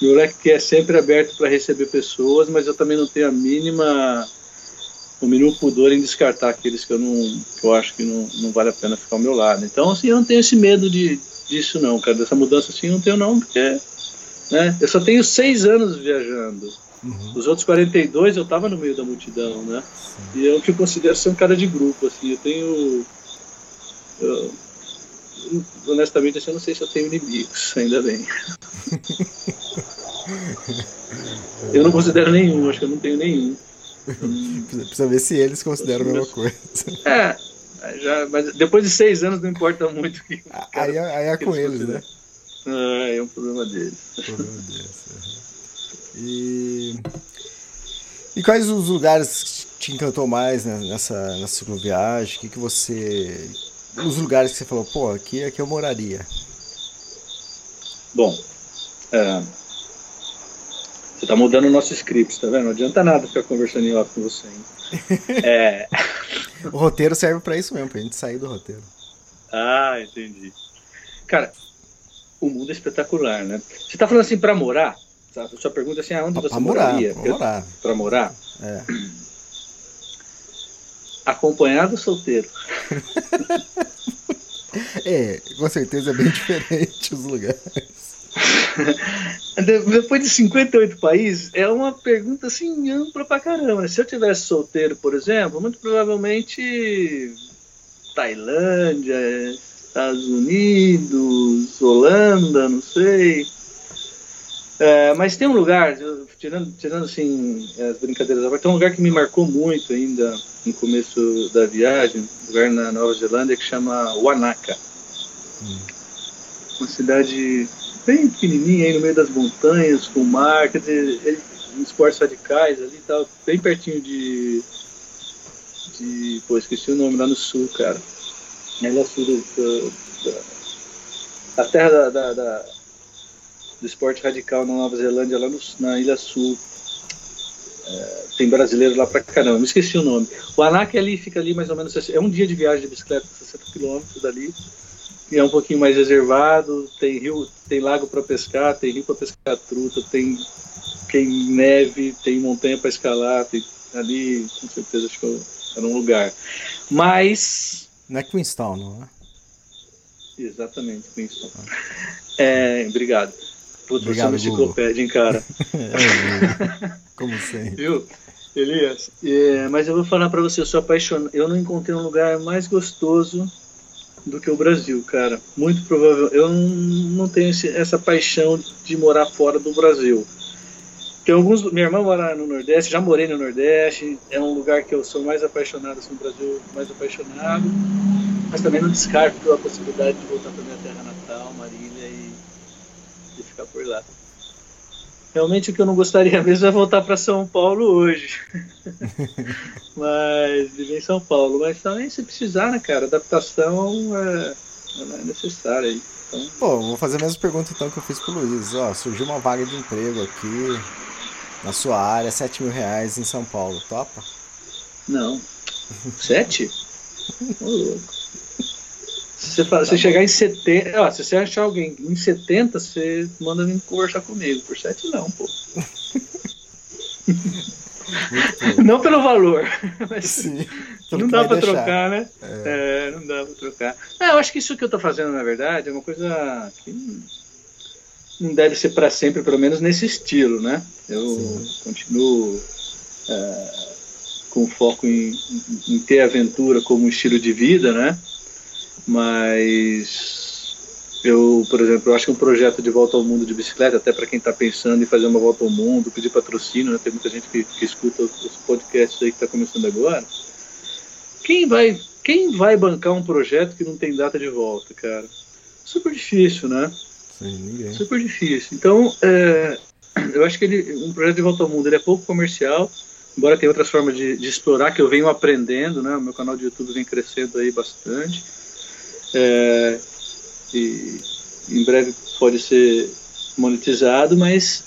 meu leque é sempre aberto para receber pessoas, mas eu também não tenho a mínima o mínimo pudor em descartar aqueles que eu não que eu acho que não, não vale a pena ficar ao meu lado. Então, assim, eu não tenho esse medo de, disso não, cara, dessa mudança assim, não tenho não, porque né, eu só tenho seis anos viajando. Uhum. Os outros 42 eu estava no meio da multidão, né? Sim. E eu que considero ser um cara de grupo, assim, eu tenho eu, honestamente eu não sei se eu tenho inimigos, ainda bem. eu não considero nenhum, acho que eu não tenho nenhum. Precisa ver se eles consideram a mesma coisa. É, já, mas depois de seis anos não importa muito que. Cara, aí, aí é com eles, né? Ah, é um problema deles. problema deles. E, e quais os lugares que te encantou mais né, nessa, nessa cicloviagem? O que, que você. Os lugares que você falou, pô, aqui, aqui eu moraria. Bom, é, você tá mudando o nosso script, tá vendo? Não adianta nada ficar conversando em off com você, hein? *laughs* é... o roteiro serve para isso mesmo, pra gente sair do roteiro. Ah, entendi. Cara, o mundo é espetacular, né? Você tá falando assim pra morar? A sua pergunta é assim, aonde você morar, moraria? Pra morar. Pra morar? É. Acompanhado solteiro? *laughs* é, com certeza é bem diferente os lugares. Depois de 58 países, é uma pergunta assim ampla pra caramba. Se eu tivesse solteiro, por exemplo, muito provavelmente Tailândia, Estados Unidos, Holanda, não sei. É, mas tem um lugar, tirando, tirando assim as brincadeiras, tem um lugar que me marcou muito ainda no começo da viagem, um lugar na Nova Zelândia que chama Wanaka. Hum. Uma cidade bem pequenininha aí no meio das montanhas, com mar, quer dizer, ele, esportes radicais ali e tal, bem pertinho de, de. Pô, esqueci o nome, lá no sul, cara. Na ilha sul do, da, a terra da, da, da, do esporte radical na Nova Zelândia, lá no, na Ilha Sul. É, tem brasileiro lá pra caramba, me esqueci o nome. O Anak ali fica ali mais ou menos. É um dia de viagem de bicicleta, 60 quilômetros dali. é um pouquinho mais reservado, tem rio, tem lago para pescar, tem rio para pescar truta, tem, tem neve, tem montanha para escalar, tem ali, com certeza acho que era um lugar. Mas. Não é Queenstown, não é? Exatamente, Queenstown. *laughs* É, obrigado. Putz, você é uma enciclopédia, hein, cara. *laughs* É, Como sempre. Viu? Elias, é, mas eu vou falar para você, eu sou apaixonado. Eu não encontrei um lugar mais gostoso do que o Brasil, cara. Muito provável. Eu não tenho esse, essa paixão de morar fora do Brasil. Tem alguns. Minha irmã mora no Nordeste, já morei no Nordeste. É um lugar que eu sou mais apaixonado assim, no Brasil, mais apaixonado. Mas também não descarto a possibilidade de voltar para minha terra natal, Marília, ficar por lá. Realmente o que eu não gostaria *laughs* mesmo é voltar para São Paulo hoje. *laughs* mas viver em São Paulo. Mas também se precisar, né, cara? Adaptação é, é necessária aí. Então... Pô, vou fazer a mesma pergunta então que eu fiz pro Luiz. Ó, surgiu uma vaga de emprego aqui na sua área, 7 mil reais em São Paulo, topa? Não. Sete? *laughs* Ô, louco. Se você, tá se chegar em 70, ó, se você achar alguém em 70, você manda vir conversar comigo. Por 7 não, pô. não pelo valor, *laughs* mas Sim, não dá pra deixar. trocar, né? É. é. não dá pra trocar. Não, eu acho que isso que eu tô fazendo, na verdade, é uma coisa que não deve ser para sempre, pelo menos nesse estilo, né? Eu Sim. continuo é, com foco em, em, em ter aventura como estilo de vida, né? Mas eu, por exemplo, eu acho que um projeto de volta ao mundo de bicicleta, até para quem está pensando em fazer uma volta ao mundo, pedir patrocínio, né? tem muita gente que, que escuta os, podcasts aí que está começando agora. Quem vai, quem vai bancar um projeto que não tem data de volta, cara? Super difícil, né? Sim, ninguém. Super difícil. Então, é, eu acho que ele, um projeto de volta ao mundo ele é pouco comercial, embora tenha outras formas de, de explorar que eu venho aprendendo, né? O meu canal de YouTube vem crescendo aí bastante. É, e em breve pode ser monetizado, mas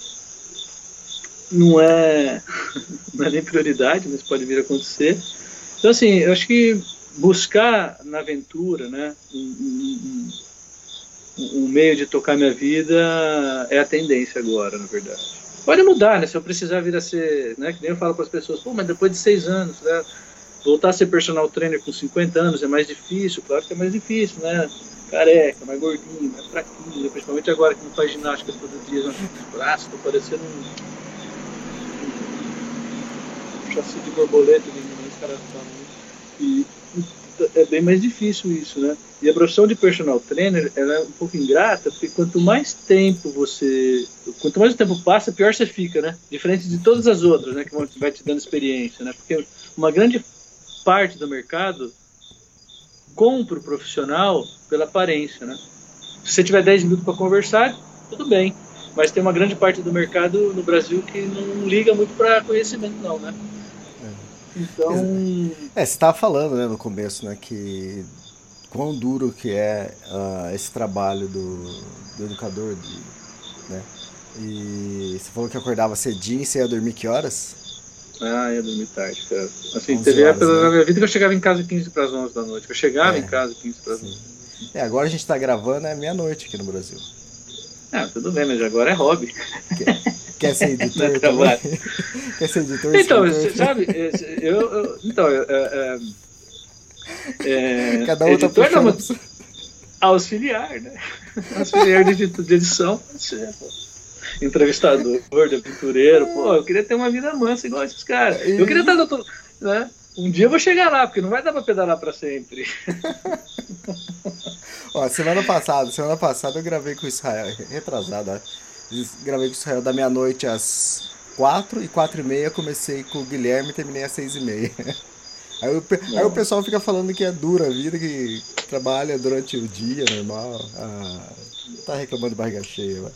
não é, *laughs* não é nem prioridade, mas pode vir a acontecer. Então, assim, eu acho que buscar na aventura né, um, um, um, meio de tocar minha vida é a tendência agora, na verdade. Pode mudar, né? Se eu precisar vir a ser, né? Que nem eu falo para as pessoas, pô, mas depois de seis anos, né? Voltar a ser personal trainer com 50 anos é mais difícil, claro que é mais difícil, né? Careca, mais gordinho, mais fraquinho, principalmente agora que não faz ginástica todo dia, no braço, tô parecendo um, um chassi de borboleta, né? os caras falam. E é bem mais difícil isso, né? E a profissão de personal trainer ela é um pouco ingrata, porque quanto mais tempo você. Quanto mais o tempo passa, pior você fica, né? Diferente de todas as outras, né? Que vai te dando experiência, né? Porque uma grande parte do mercado compra o profissional pela aparência, né? Se você tiver 10 minutos para conversar, tudo bem. Mas tem uma grande parte do mercado no Brasil que não liga muito para conhecimento, não, né? É. Então. É, você estava falando né, no começo, né, que quão duro que é uh, esse trabalho do, do educador, de, né? E você falou que acordava cedinho e você ia dormir que horas? Ah, ia dormir tarde, cara. Assim, teve época né? na minha vida que eu chegava em casa 15 para as 11 da noite. Eu chegava é. em casa 15 para as 11. É, agora a gente está gravando é meia-noite aqui no Brasil. Ah, tudo bem, mas agora é hobby. Quer, quer ser *laughs* editor é *laughs* quer ser editor? Então, você sabe, eu, eu então, é, é, Cada um tá puxando... Não, auxiliar, né? Auxiliar de, de edição, pode ser, pô *laughs* entrevistador, de aventureiro. Pô, eu queria ter uma vida mansa igual esses caras. Eu queria estar doutor, né? Um dia eu vou chegar lá, porque não vai dar pra pedalar pra sempre. *laughs* Ó, semana passada, semana passada eu gravei com o Israel, retrasado, ó. Gravei com o Israel da meia-noite às quatro e quatro e meia, comecei com o Guilherme e terminei às seis e meia. *laughs* Aí o, aí o pessoal fica falando que é dura a vida, que trabalha durante o dia, normal. Ah, tá reclamando de barriga cheia, vai.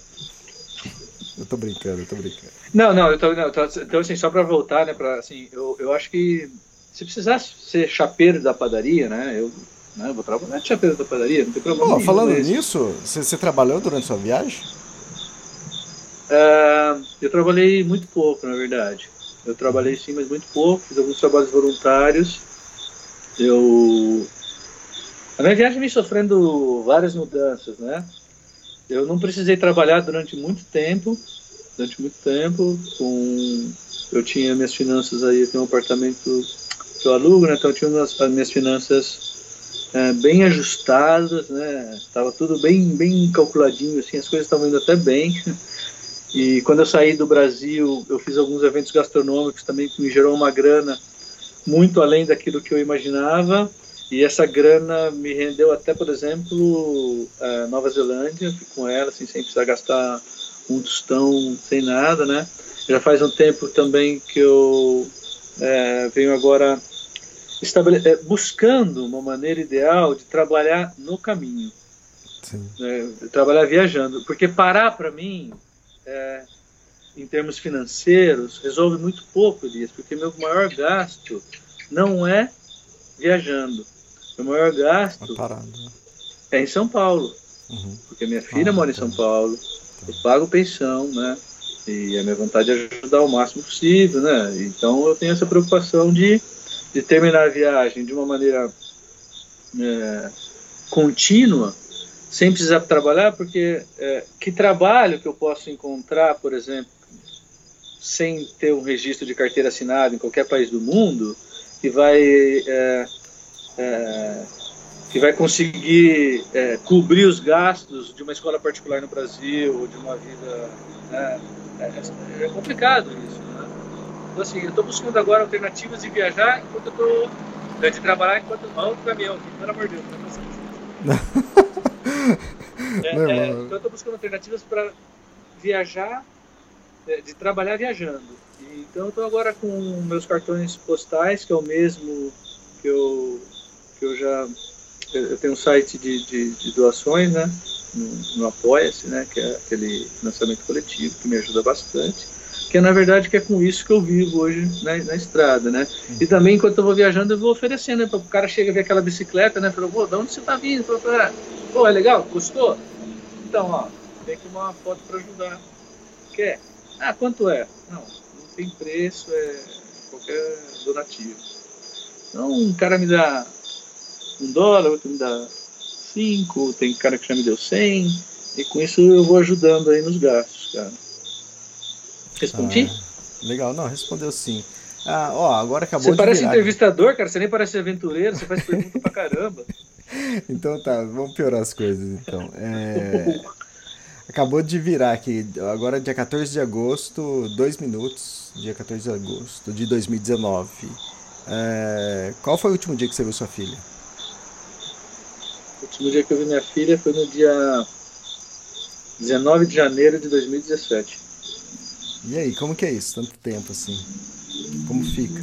Eu tô brincando, eu tô brincando. Não, não, eu tô, não, tô, então assim, só para voltar, né, para assim, eu, eu acho que se precisasse ser chapeiro da padaria, né, eu, né, eu vou trabalhar de chapeiro da padaria, não tem problema. Pô, falando nisso, você, você trabalhou durante sua viagem? Uh, eu trabalhei muito pouco, na verdade. Eu trabalhei sim, mas muito pouco. Fiz alguns trabalhos voluntários. Eu A minha viagem vem sofrendo várias mudanças, né? Eu não precisei trabalhar durante muito tempo, durante muito tempo, com eu tinha minhas finanças aí, eu tenho um apartamento que eu alugo, né? Então eu tinha as minhas finanças é, bem ajustadas, né? Tava tudo bem, bem calculadinho, assim, as coisas estavam indo até bem. *laughs* E quando eu saí do Brasil, eu fiz alguns eventos gastronômicos também que me gerou uma grana muito além daquilo que eu imaginava. E essa grana me rendeu até, por exemplo, Nova Zelândia, fui com ela, assim, sem precisar gastar um tostão, sem nada, né? Já faz um tempo também que eu é, venho agora é, buscando uma maneira ideal de trabalhar no caminho. É, trabalhar viajando. Porque parar para mim, é, em termos financeiros, resolve muito pouco disso, porque meu maior gasto não é viajando. Meu maior gasto é em São Paulo. Uhum. Porque minha filha ah, mora em São Paulo, eu pago pensão, né? E a minha vontade é ajudar o máximo possível, né? Então eu tenho essa preocupação de de terminar a viagem de uma maneira é, contínua, sem precisar trabalhar, porque é, que trabalho que eu posso encontrar, por exemplo, sem ter um registro de carteira assinada em qualquer país do mundo, que vai é, é que vai conseguir é, cobrir os gastos de uma escola particular no Brasil ou de uma vida né? é, é complicado isso então, assim, eu estou buscando agora alternativas de viajar enquanto eu estou. Né, de trabalhar enquanto eu o caminhão, pelo amor de Deus, não é, *laughs* é, então eu estou buscando alternativas para viajar, é, de trabalhar viajando. Então eu estou agora com meus cartões postais, que é o mesmo que eu, que eu já. Eu tenho um site de, de, de doações, né? No, no Apoia-se, né? Que é aquele financiamento coletivo que me ajuda bastante que é, na verdade que é com isso que eu vivo hoje na, na estrada, né? E também enquanto eu vou viajando eu vou oferecendo, né? O cara chega a ver aquela bicicleta, né? Falou, pô, de onde você tá vindo? Falou, pô, é legal? Gostou? Então, ó, tem aqui uma foto para ajudar. Quer? Ah, quanto é? Não, não tem preço, é qualquer donativo. Então, um cara me dá um dólar, outro me dá cinco, tem cara que já me deu cem, e com isso eu vou ajudando aí nos gastos, cara. Respondi? Ah, legal, não, respondeu sim. Ah, ó, agora acabou Você parece virar. entrevistador, cara, você nem parece aventureiro, você faz pergunta pra caramba. *laughs* Então tá, vamos piorar as coisas então. É... *laughs* Acabou de virar aqui, agora dia 14 de agosto, dois minutos, dia 14 de agosto de 2019. É... Qual foi o último dia que você viu sua filha? O último dia que eu vi minha filha foi no dia 19 de janeiro de 2017. E aí, como que é isso? Tanto tempo assim. Como fica?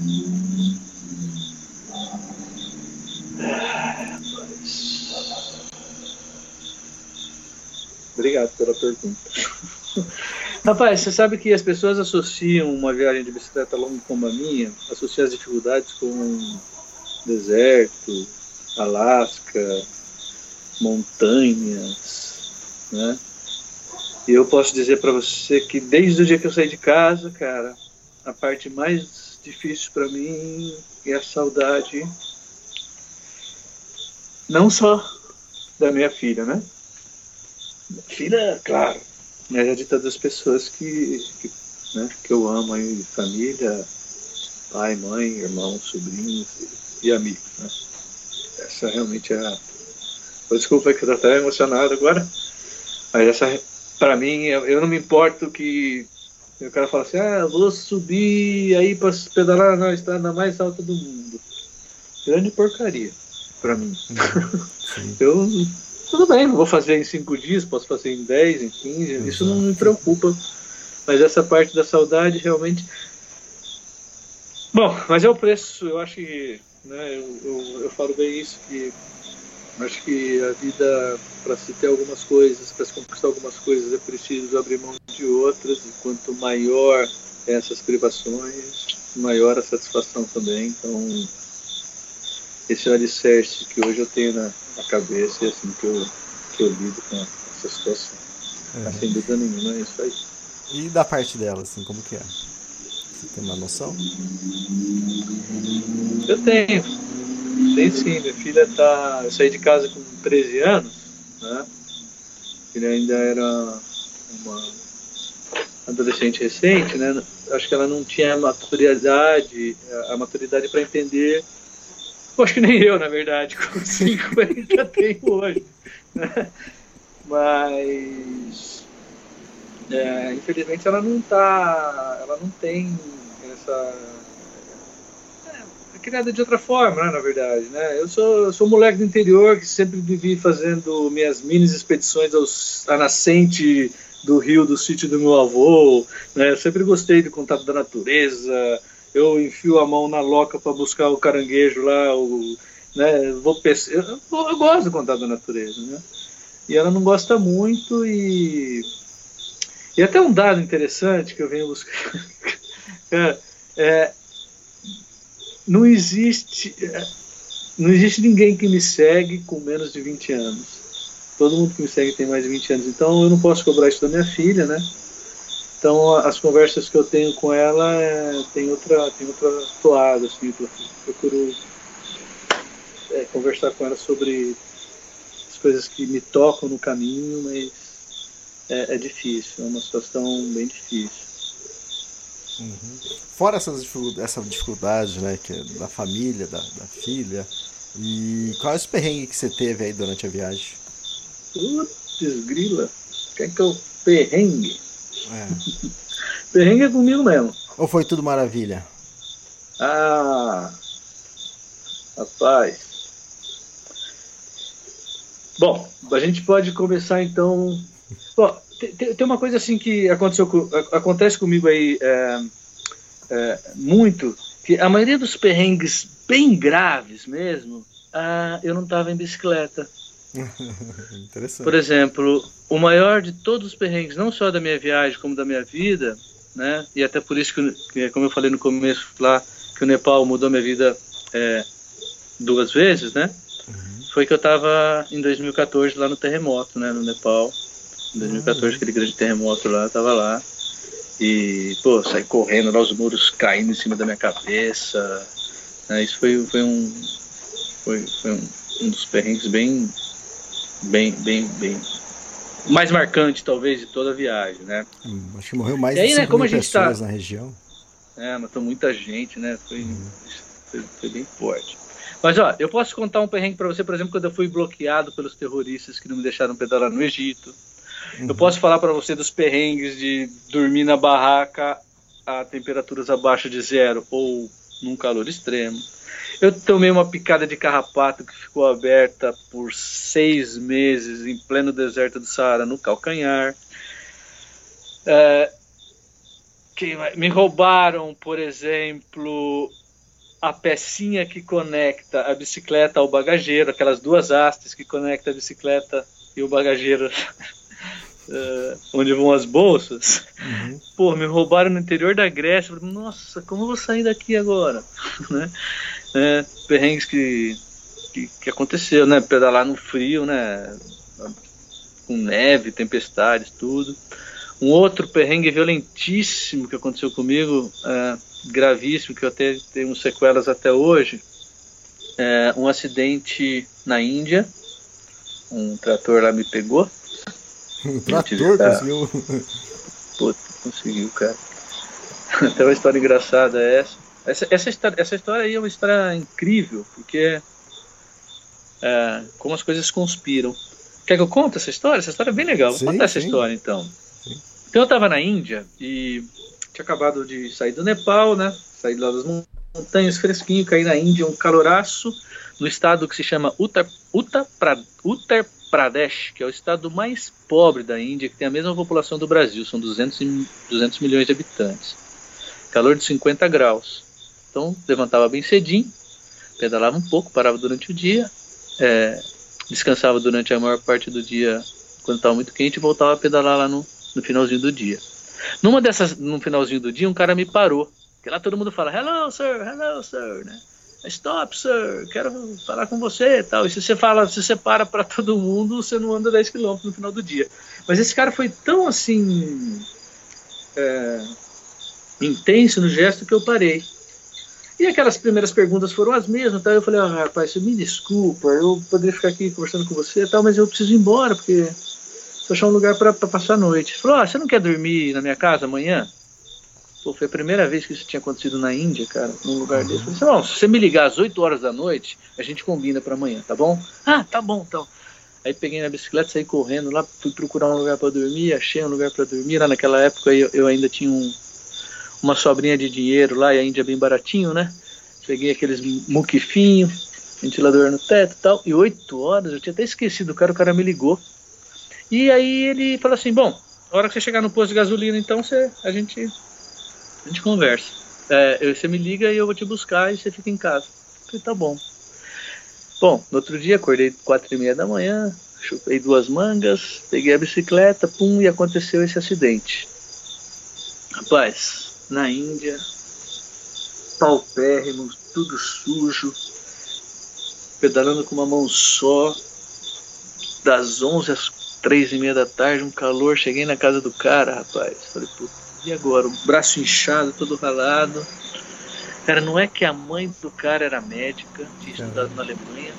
Obrigado pela pergunta. *laughs* Rapaz, você sabe que as pessoas associam uma viagem de bicicleta longa como a minha, associam as dificuldades com deserto, Alasca, montanhas, né? E eu posso dizer para você que desde o dia que eu saí de casa, cara, a parte mais difícil para mim é a saudade não só da minha filha, né? Filha, claro, mas é de todas as pessoas que, que, né, que eu amo aí, família, pai, mãe, irmãos, sobrinhos e, e amigos, né? Essa realmente é a. Desculpa que eu tô até emocionado agora, mas essa para mim, eu não me importo que o cara fala assim, ah, vou subir aí para pedalar na estrada mais alta do mundo. Grande porcaria para mim. eu tudo bem, vou fazer em cinco dias, posso fazer em dez, em quinze, Exato. isso não me preocupa. Mas essa parte da saudade realmente. Bom, mas é o preço, eu acho que. Né, eu, eu, eu falo bem isso, que Acho que a vida, para se ter algumas coisas, para se conquistar algumas coisas, é preciso abrir mão de outras, e quanto maior essas privações, maior a satisfação também. Então, esse é o alicerce que hoje eu tenho na, na cabeça e é assim que eu, que eu lido com essa situação. Uhum. Sem dúvida nenhuma, é isso aí. E da parte dela, assim, como que é? Você tem uma noção? Eu tenho. Tem sim, minha filha tá. Eu saí de casa com 13 anos, né? Ele ainda era uma adolescente recente, né? Acho que ela não tinha a maturidade, a maturidade para entender. Acho que nem eu, na verdade, *laughs* com 50 tenho hoje. Né? Mas é, infelizmente ela não tá. Ela não tem essa. Criada de outra forma, né, na verdade. Né? Eu sou, sou um moleque do interior que sempre vivi fazendo minhas mini expedições aos, à nascente do rio do sítio do meu avô. Né? Eu sempre gostei de contato da natureza. Eu enfio a mão na loca para buscar o caranguejo lá. O, né? Vou. Eu, eu, gosto do contato da natureza. Né? E ela não gosta muito e. E até um dado interessante que eu venho buscar. *laughs* é, é, não existe. É, não existe ninguém que me segue com menos de 20 anos todo mundo que me segue tem mais de 20 anos, então eu não posso cobrar isso da minha filha, né? Então as conversas que eu tenho com ela é, tem outra tem outra toada, assim, eu procuro é, conversar com ela sobre as coisas que me tocam no caminho, mas é, é difícil, é uma situação bem difícil. Uhum. Fora essas dificuldade, essa dificuldade, né, que é da família, da, da filha, e qual é o perrengue que você teve aí durante a viagem? Putz, grila. Quer que eu perrengue? É. *laughs* perrengue é comigo mesmo. Ou foi tudo maravilha? Ah, rapaz. Bom, a gente pode começar então. Bom, tem, tem uma coisa assim que aconteceu, acontece comigo aí é, é, muito, que a maioria dos perrengues bem graves mesmo, ah, eu não estava em bicicleta. *laughs* Interessante. Por exemplo, o maior de todos os perrengues, não só da minha viagem, como da minha vida, né? E até por isso que, como eu falei no começo lá, que o Nepal mudou minha vida é, duas vezes, né? Uhum. Foi que eu estava em 2014 lá no terremoto, né? No Nepal. Em 2014, uhum. aquele grande terremoto lá, tava lá. E, pô, saí correndo lá, os muros caindo em cima da minha cabeça. Né? Isso foi, foi um. Foi, foi um, um dos perrengues bem bem, bem, bem mais marcante talvez de toda a viagem, né? Hum, acho que morreu mais e aí, de 5 né, como a gente tá pessoas tá... na região. É, matou muita gente, né? Foi, hum. foi, foi, bem forte. Mas ó, eu posso contar um perrengue para você, por exemplo, quando eu fui bloqueado pelos terroristas que não me deixaram pedalar no Egito. Uhum. Eu posso falar para você dos perrengues de dormir na barraca a temperaturas abaixo de zero ou num calor extremo. Eu tomei uma picada de carrapato que ficou aberta por seis meses em pleno deserto do Saara, no calcanhar. É, me roubaram, por exemplo, a pecinha que conecta a bicicleta ao bagageiro, aquelas duas hastes que conectam a bicicleta e o bagageiro uh, onde vão as bolsas. Uhum. *laughs* Pô, me roubaram no interior da Grécia. Nossa, como eu vou sair daqui agora? *laughs* né? É, perrengues que, que, que aconteceu, né? Pedalar no frio, né? Com neve, tempestades, tudo. Um outro perrengue violentíssimo que aconteceu comigo, é, gravíssimo, que eu até tenho sequelas até hoje, é um acidente na Índia. Um trator lá me pegou o trator conseguiu. *laughs* Puta, conseguiu, cara. *laughs* Até uma história engraçada é essa. Essa, essa, história, essa história aí é uma história incrível, porque é, como as coisas conspiram. Quer que eu conte essa história? Essa história é bem legal. Vou sim, contar essa sim. história então. Sim. Então eu estava na Índia e tinha acabado de sair do Nepal, né? Sair lá das montanhas fresquinho, cair na Índia, um caloraço, no estado que se chama Uttar, Uttar, Uttar Pradesh, que é o estado mais pobre da Índia, que tem a mesma população do Brasil, são 200, 200 milhões de habitantes. Calor de 50 graus. Então, levantava bem cedinho, pedalava um pouco, parava durante o dia, é, descansava durante a maior parte do dia quando estava muito quente e voltava a pedalar lá no, no finalzinho do dia. Numa dessas, no finalzinho do dia, um cara me parou. Porque lá todo mundo fala, hello, sir, hello, sir, né? Stop, sir, quero falar com você tal. E se você fala, se você para para todo mundo, você não anda 10 km no final do dia. Mas esse cara foi tão assim. É, intenso no gesto que eu parei. E aquelas primeiras perguntas foram as mesmas, tá? Eu falei, ah, rapaz, você me desculpa, eu poderia ficar aqui conversando com você, tal, mas eu preciso ir embora porque preciso achar um lugar para passar a noite. Ele falou, ah, você não quer dormir na minha casa amanhã? Pô, foi a primeira vez que isso tinha acontecido na Índia, cara, num lugar desse. Eu falei, se você me ligar às 8 horas da noite, a gente combina para amanhã, tá bom? Ah, tá bom, então. Aí peguei na bicicleta, saí correndo lá, fui procurar um lugar para dormir, achei um lugar para dormir. Lá naquela época eu, eu ainda tinha um, uma sobrinha de dinheiro lá, e a Índia é bem baratinho, né? Peguei aqueles muquifinho, ventilador no teto e tal, e oito horas, eu tinha até esquecido o cara, o cara me ligou. E aí ele falou assim, bom, a hora que você chegar no posto de gasolina, então você, a gente, a gente conversa. É, você me liga e eu vou te buscar e você fica em casa. Eu falei, tá bom. Bom, no outro dia acordei quatro e meia da manhã, chupei duas mangas, peguei a bicicleta, pum, e aconteceu esse acidente. Rapaz, na Índia, paupérrimo, tudo sujo, pedalando com uma mão só, das 11 às 3 e meia da tarde, um calor, cheguei na casa do cara, rapaz, falei, puta, e agora? O braço inchado, todo ralado. Cara, não é que a mãe do cara era médica, tinha estudado na Alemanha,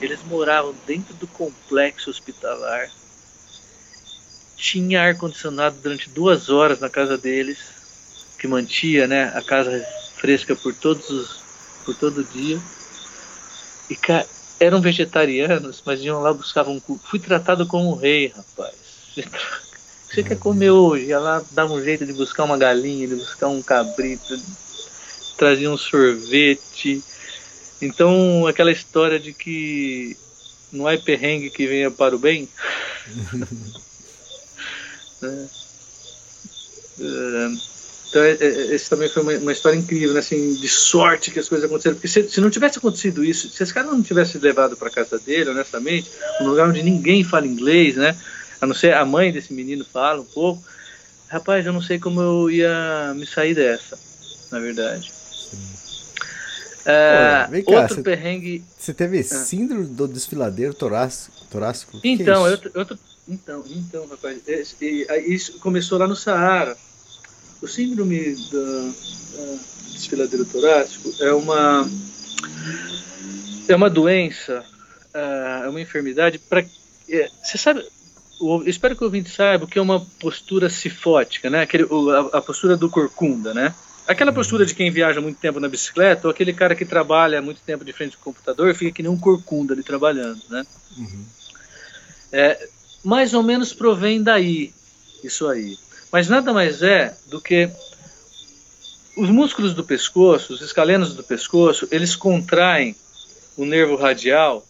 eles moravam dentro do complexo hospitalar, tinha ar-condicionado durante duas horas na casa deles, que mantinha né, a casa fresca por todos os, por todo dia. E cara, eram vegetarianos, mas iam lá buscavam um Fui tratado como um rei, rapaz. Você quer comer hoje? Lá, dava um jeito de buscar uma galinha, de buscar um cabrito, trazia um sorvete. Então, aquela história de que não há perrengue que venha para o bem. *laughs* é. É. Então, é, é, esse também foi uma, uma, história incrível, né? assim, de sorte que as coisas aconteceram. Porque se, se não tivesse acontecido isso, se esse cara não tivesse levado para casa dele, honestamente, um lugar onde ninguém fala inglês, né? A não ser a mãe desse menino fala um pouco. Rapaz, eu não sei como eu ia me sair dessa, na verdade. É, Pô, cá, outro cê, perrengue. Você teve ah. síndrome do desfiladeiro torácico? torácico? Então, é eu, eu, então, então, rapaz, isso começou lá no Saara. O síndrome da desfiladeiro torácico é uma é uma doença, é, é uma enfermidade para é, você sabe eu espero que o ouvinte saiba o que é uma postura cifótica, né? Aquele, a, a, postura do corcunda, né? Aquela postura de quem viaja muito tempo na bicicleta ou aquele cara que trabalha muito tempo de frente ao computador fica que nem um corcunda ali trabalhando, né? Uhum. É, mais ou menos provém daí, isso aí. Mas nada mais é do que os músculos do pescoço, os escalenos do pescoço, eles contraem o nervo radial.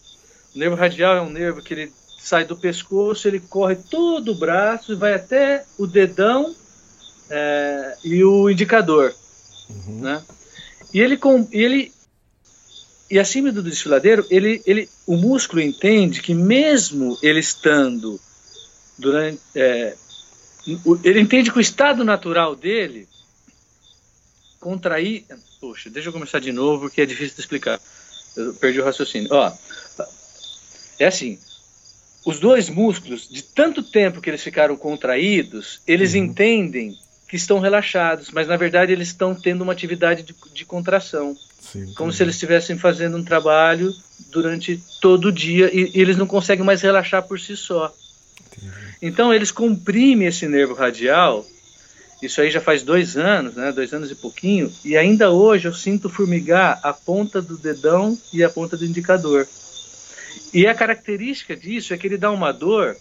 O nervo radial é um nervo que ele sai do pescoço, ele corre todo o braço e vai até o dedão é, e o indicador, uhum. né? E ele, com, ele e acima do desfiladeiro, ele, ele, o músculo entende que mesmo ele estando durante, é, ele entende que o estado natural dele contrair. Poxa, deixa eu começar de novo, porque é difícil de explicar. Eu perdi o raciocínio. Ó, é assim: os dois músculos, de tanto tempo que eles ficaram contraídos, eles uhum. entendem que estão relaxados, mas na verdade eles estão tendo uma atividade de, de contração. Sim, como se eles estivessem fazendo um trabalho durante todo o dia e, e eles não conseguem mais relaxar por si só. Então eles comprimem esse nervo radial. Isso aí já faz dois anos, né? Dois anos e pouquinho. E ainda hoje eu sinto formigar a ponta do dedão e a ponta do indicador. E a característica disso é que ele dá uma dor,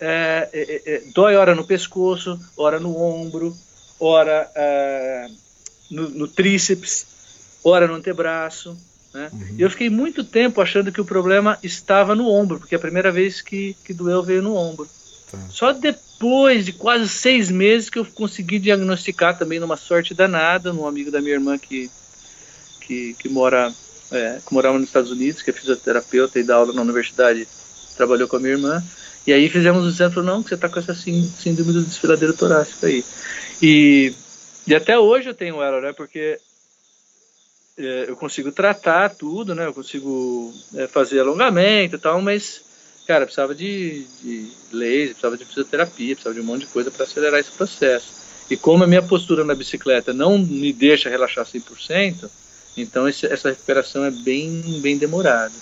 é, é, é, é dói ora no pescoço, ora no ombro, ora é, no, no, tríceps, ora no antebraço. Né? Uhum. E eu fiquei muito tempo achando que o problema estava no ombro, porque a primeira vez que, que doeu veio no ombro. Tá. Só depois de quase seis meses que eu consegui diagnosticar também numa sorte danada, num amigo da minha irmã que, que, que mora é, que morava nos Estados Unidos, que é fisioterapeuta e dá aula na universidade, trabalhou com a minha irmã. E aí fizemos o falou, não, que você está com essa síndrome do desfiladeiro torácico aí. E, e até hoje eu tenho ela, né, porque é, eu consigo tratar tudo, né, eu consigo é, fazer alongamento e tal, mas cara, precisava de, de laser, precisava de fisioterapia, precisava de um monte de coisa para acelerar esse processo. E como a minha postura na bicicleta não me deixa relaxar 100%, Então esse, essa recuperação é bem, bem demorada.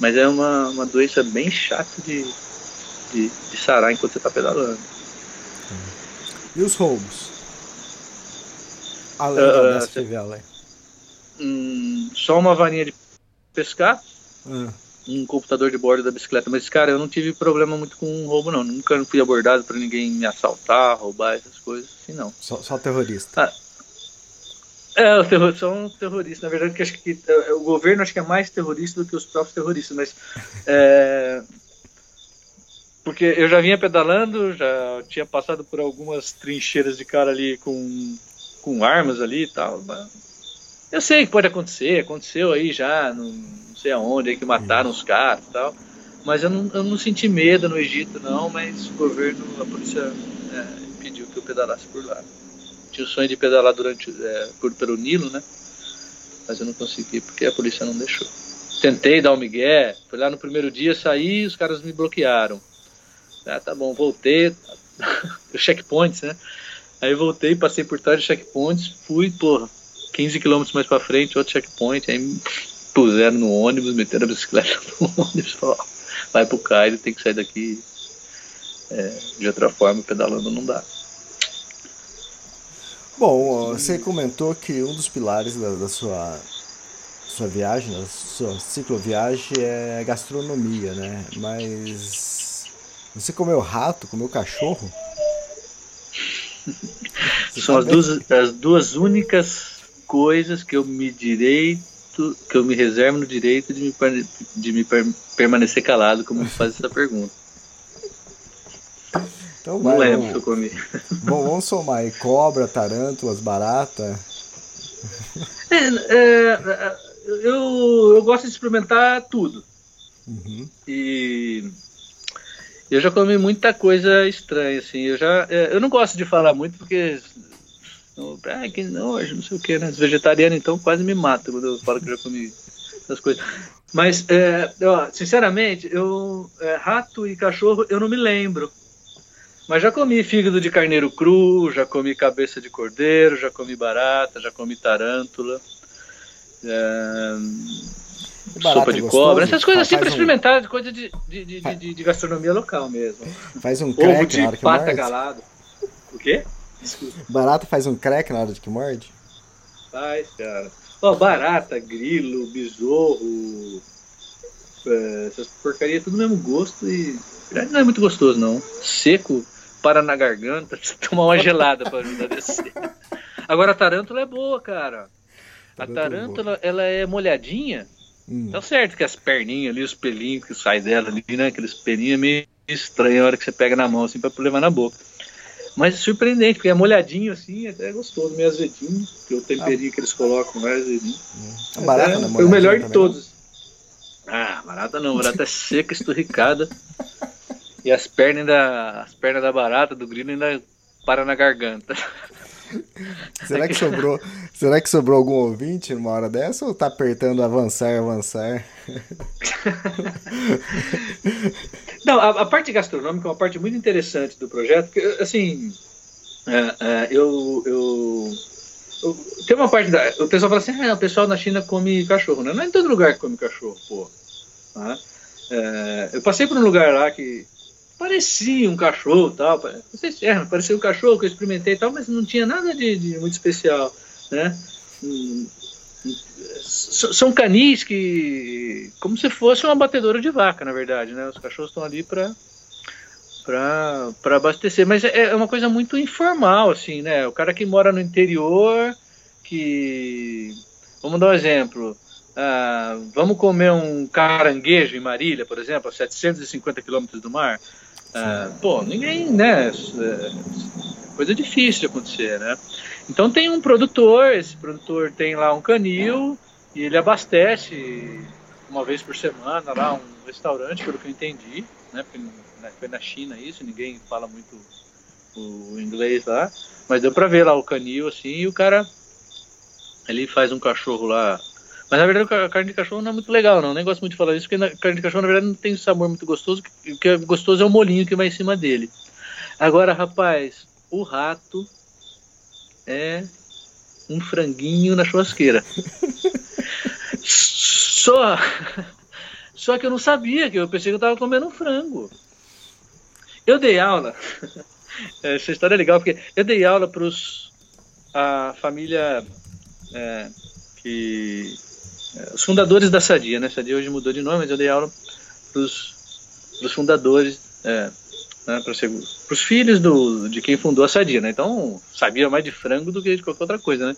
Mas é uma, uma doença bem chata de, de, de sarar enquanto você está pedalando. E os roubos? Além uh, da fivela. Hum, só uma varinha de pescar, uh. um computador de bordo da bicicleta. Mas, cara, eu não tive problema muito com roubo, não. Nunca fui abordado para ninguém me assaltar, roubar essas coisas, assim, não. Só, só terrorista. Ah, é, os terroristas são terroristas. Na verdade, que acho que é, o governo acho que é mais terrorista do que os próprios terroristas, mas é, porque eu já vinha pedalando, já tinha passado por algumas trincheiras de cara ali com, com armas ali e tal. eu sei que pode acontecer, aconteceu aí já, não, não sei aonde, aí que mataram os caras e tal. Mas eu não, eu não senti medo no Egito, não, mas o governo, a polícia é, pediu que eu pedalasse por lá tinha o sonho de pedalar durante é, por, pelo Nilo, né? Mas eu não consegui porque a polícia não deixou. Tentei dar um migué, fui lá no primeiro dia, saí os caras me bloquearam. Ah, tá bom, voltei, *laughs* checkpoints, né? Aí voltei, passei por trás dos checkpoints, fui, porra, 15 quilômetros mais pra frente, outro checkpoint, aí me puseram no ônibus, meteram a bicicleta *laughs* no ônibus, falaram, vai pro Cairo, tem que sair daqui é, de outra forma, pedalando não dá. Bom, você comentou que um dos pilares da, da sua, sua viagem, da sua cicloviagem é a gastronomia, né? Mas você comeu rato, comeu cachorro? São as duas, as duas únicas coisas que eu me direito, que eu me reservo no direito de me, de me permanecer calado como me faz essa pergunta. Então vai, Não lembro que eu comi. *laughs* Bom, vamos somar aí. Cobra, tarântulas, barata. É, é, eu, eu gosto de experimentar tudo. Uhum. E eu já comi muita coisa estranha, assim. Eu já é, eu não gosto de falar muito porque ah, que nojo, não sei o que, né? Os vegetarianos então quase me matam quando eu falo que já comi essas coisas. Mas, é, ó, sinceramente, eu é, rato e cachorro eu não me lembro. Mas já comi fígado de carneiro cru, já comi cabeça de cordeiro, já comi barata, já comi tarântula, é... sopa de é cobra, essas coisas assim para um... experimentar, coisa de, de, de, de, de gastronomia local mesmo. Faz um crack Ovo de pata morde. galado. O quê? Desculpa. Barata faz um crack na hora de que morde? Faz, cara. Oh, barata, grilo, besouro, é, essas porcaria tudo mesmo gosto e não é muito gostoso não. Seco, para na garganta, *laughs* precisa tomar uma gelada para ajudar a descer. Agora a tarântula é boa, cara. A tarântula, ela é molhadinha. Hum. Tá certo que as perninhas ali, os pelinhos que saem dela ali, né? Aqueles pelinhos é meio estranho a hora que você pega na mão, assim, pra levar na boca. Mas é surpreendente, porque é molhadinho assim, até é gostoso, meio azedinho, que é o temperinho ah. que eles colocam é azedinho. Hum. barata, é, né? Foi o melhor de todos. Ah, barata não, barata é seca, esturricada. E as pernas da, as pernas da barata, do grilo, ainda para na garganta. *laughs* Será que sobrou, será que sobrou algum ouvinte numa hora dessa ou tá apertando avançar, avançar? *laughs* Não, a, a, parte gastronômica é uma parte muito interessante do projeto, porque, assim, é, é, eu, eu, eu, tem uma parte da, o pessoal fala assim, ah, o pessoal na China come cachorro, né? Não é em todo lugar que come cachorro, pô. Tá? É, eu passei por um lugar lá que parecia um cachorro tal. Sei se é, parecia um cachorro que eu experimentei tal, mas não tinha nada de, de muito especial, né? São canis que como se fosse uma batedora de vaca, na verdade, né? Os cachorros estão ali para para abastecer, mas é, é uma coisa muito informal, assim, né? O cara que mora no interior, que vamos dar um exemplo, ah, vamos comer um caranguejo em Marília, por exemplo, a 750 quilômetros do mar. Ah, pô, ninguém, né? É coisa difícil de acontecer, né? Então tem um produtor, esse produtor tem lá um canil e ele abastece uma vez por semana lá um restaurante, pelo que eu entendi, né? Porque né, foi na China isso, ninguém fala muito o inglês lá, mas deu pra ver lá o canil assim e o cara ele faz um cachorro lá mas na verdade a carne de cachorro não é muito legal, não. Nem gosto muito de falar isso, porque a carne de cachorro na verdade não tem um sabor muito gostoso. O que é gostoso é o molinho que vai em cima dele. Agora, rapaz, o rato é um franguinho na churrasqueira. *laughs* Só, só que eu não sabia, que eu pensei que eu estava comendo um frango. Eu dei aula, *laughs* essa história é legal, porque eu dei aula para a família é, que os fundadores da Sadia, né? Sadia hoje mudou de nome, mas eu dei aula para os fundadores é, né, para os filhos do, de quem fundou a Sadia, né? Então sabia mais de frango do que de qualquer outra coisa, né?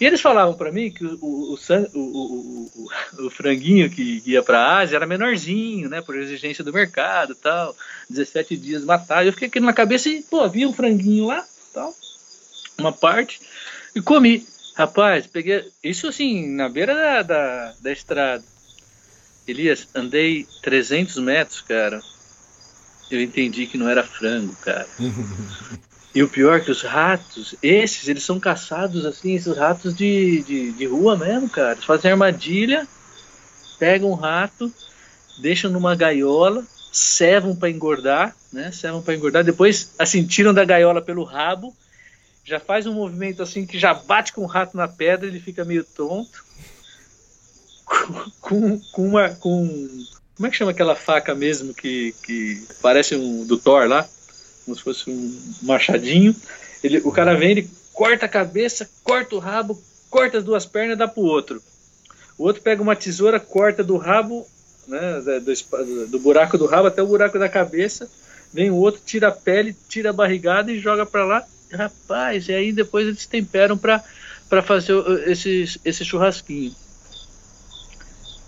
E eles falavam para mim que o, o, o, o, franguinho que ia para a Ásia era menorzinho, né? Por exigência do mercado, tal, 17 dias matar. Eu fiquei aquilo na cabeça e pô, havia um franguinho lá, tal, uma parte e comi. Rapaz, peguei isso assim na beira da, da, da estrada. Elias, andei 300 metros, cara eu entendi que não era frango, cara. *laughs* e o pior é que os ratos, esses, eles são caçados assim, esses ratos de, de, de rua mesmo, cara. Eles fazem armadilha, pegam um rato, deixam numa gaiola, cevam para engordar, né? Cevam para engordar, depois assim tiram da gaiola pelo rabo, já faz um movimento assim que já bate com o rato na pedra, ele fica meio tonto. Com, com, uma, com como é que chama aquela faca mesmo que, que parece um do Thor lá? Como se fosse um machadinho. Ele, o cara vem, ele corta a cabeça, corta o rabo, corta as duas pernas dá pro outro. O outro pega uma tesoura, corta do rabo, né, do, do buraco do rabo até o buraco da cabeça. Vem o outro, tira a pele, tira a barrigada e joga para lá. Rapaz, e aí depois eles temperam para fazer esse, esse churrasquinho.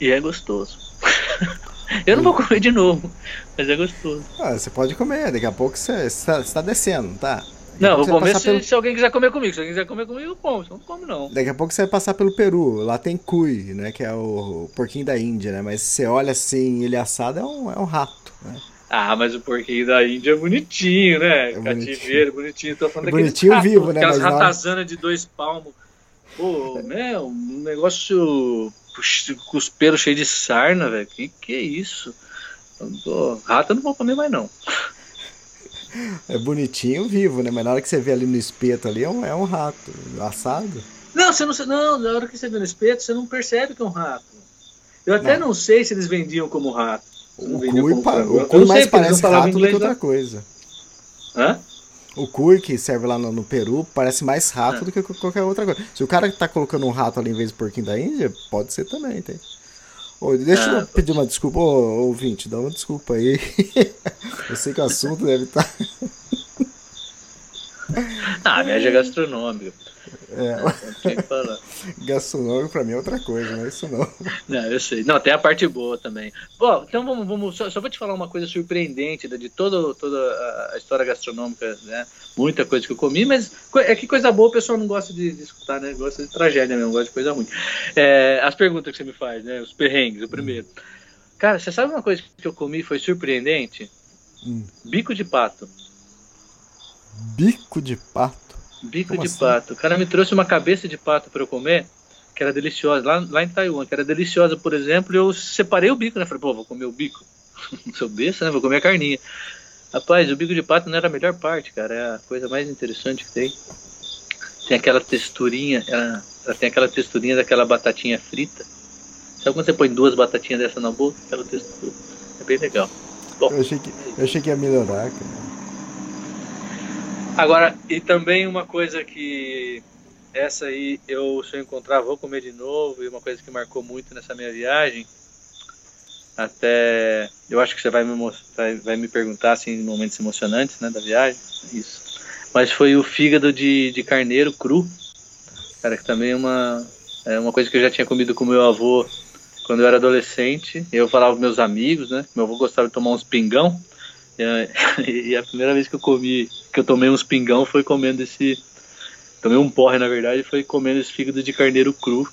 E é gostoso. *laughs* Eu não vou comer de novo, mas é gostoso. Ah, você pode comer, daqui a pouco você está tá descendo, tá? Não, vou comer se, pelo... se, alguém quiser comer comigo. Se alguém quiser comer comigo, eu como. Se não como, não. Daqui a pouco você vai passar pelo Peru. Lá tem cui, né? Que é o, porquinho da Índia, né? Mas você olha assim, ele assado é um, é um rato, né? Ah, mas o porquinho da Índia é bonitinho, né? É Cativeiro, bonitinho. Tô falando é bonitinho vivo, né? Aquelas ratazanas de dois palmos. Pô, meu, um negócio com os pelos cheios de sarna, velho. Que que é isso? Tô... Rato eu não vou comer mais, não. É bonitinho vivo, né? Mas na hora que você vê ali no espeto ali, é um, é um rato assado. Não, você não, não, na hora que você vê no espeto, você não percebe que é um rato. Eu até não, não sei se eles vendiam como rato. O cui, pa, o mais parece rato do que outra coisa. Hã? O cui que serve lá no, no Peru parece mais rato é. do que qualquer outra coisa. Se o cara tá colocando um rato ali em vez de porquinho da Índia, pode ser também, tem. Ô, deixa eu ah, pedir uma desculpa, ô, ouvinte, dá uma desculpa aí. *laughs* eu sei que o assunto deve estar. Tá... ah, média gastronômica. É. *laughs* Gastronômico pra mim é outra coisa, não é isso não. Não, eu sei. Não, tem a parte boa também. Bom, então vamos, vamos só, só vou te falar uma coisa surpreendente de toda, toda a história gastronômica, né? Muita coisa que eu comi, mas é que coisa boa o pessoal não gosta de, de escutar, né? Gosta de tragédia mesmo, gosta de coisa ruim. É, as perguntas que você me faz, né? Os perrengues, o primeiro. Cara, você sabe uma coisa que eu comi foi surpreendente? Hum. Bico de pato. Bico de pato? Bico Como de assim? pato. O cara me trouxe uma cabeça de pato para eu comer, que era deliciosa, lá, lá em Taiwan, que era deliciosa, por exemplo, e eu separei o bico, né? Falei, pô, vou comer o bico. *laughs* Sou besta, né? Vou comer a carninha. Rapaz, o bico de pato não era a melhor parte, cara. É a coisa mais interessante que tem. Tem aquela texturinha, ela, ela tem aquela texturinha daquela batatinha frita. Sabe quando você põe duas batatinhas dessa na boca? Aquela textura. É bem legal. Bom, eu, achei que, eu achei que ia melhorar, cara. Agora, e também uma coisa que essa aí eu se eu encontrar vou comer de novo e uma coisa que marcou muito nessa minha viagem até eu acho que você vai me mostrar, vai me perguntar assim momentos emocionantes né da viagem isso. Mas foi o fígado de, de carneiro cru cara que também é uma é uma coisa que eu já tinha comido com meu avô quando eu era adolescente. Eu falava com meus amigos né meu avô gostava de tomar uns pingão *laughs* e a primeira vez que eu comi, que eu tomei uns pingão foi comendo esse. Tomei um porre, na verdade, foi comendo esse fígado de carneiro cru.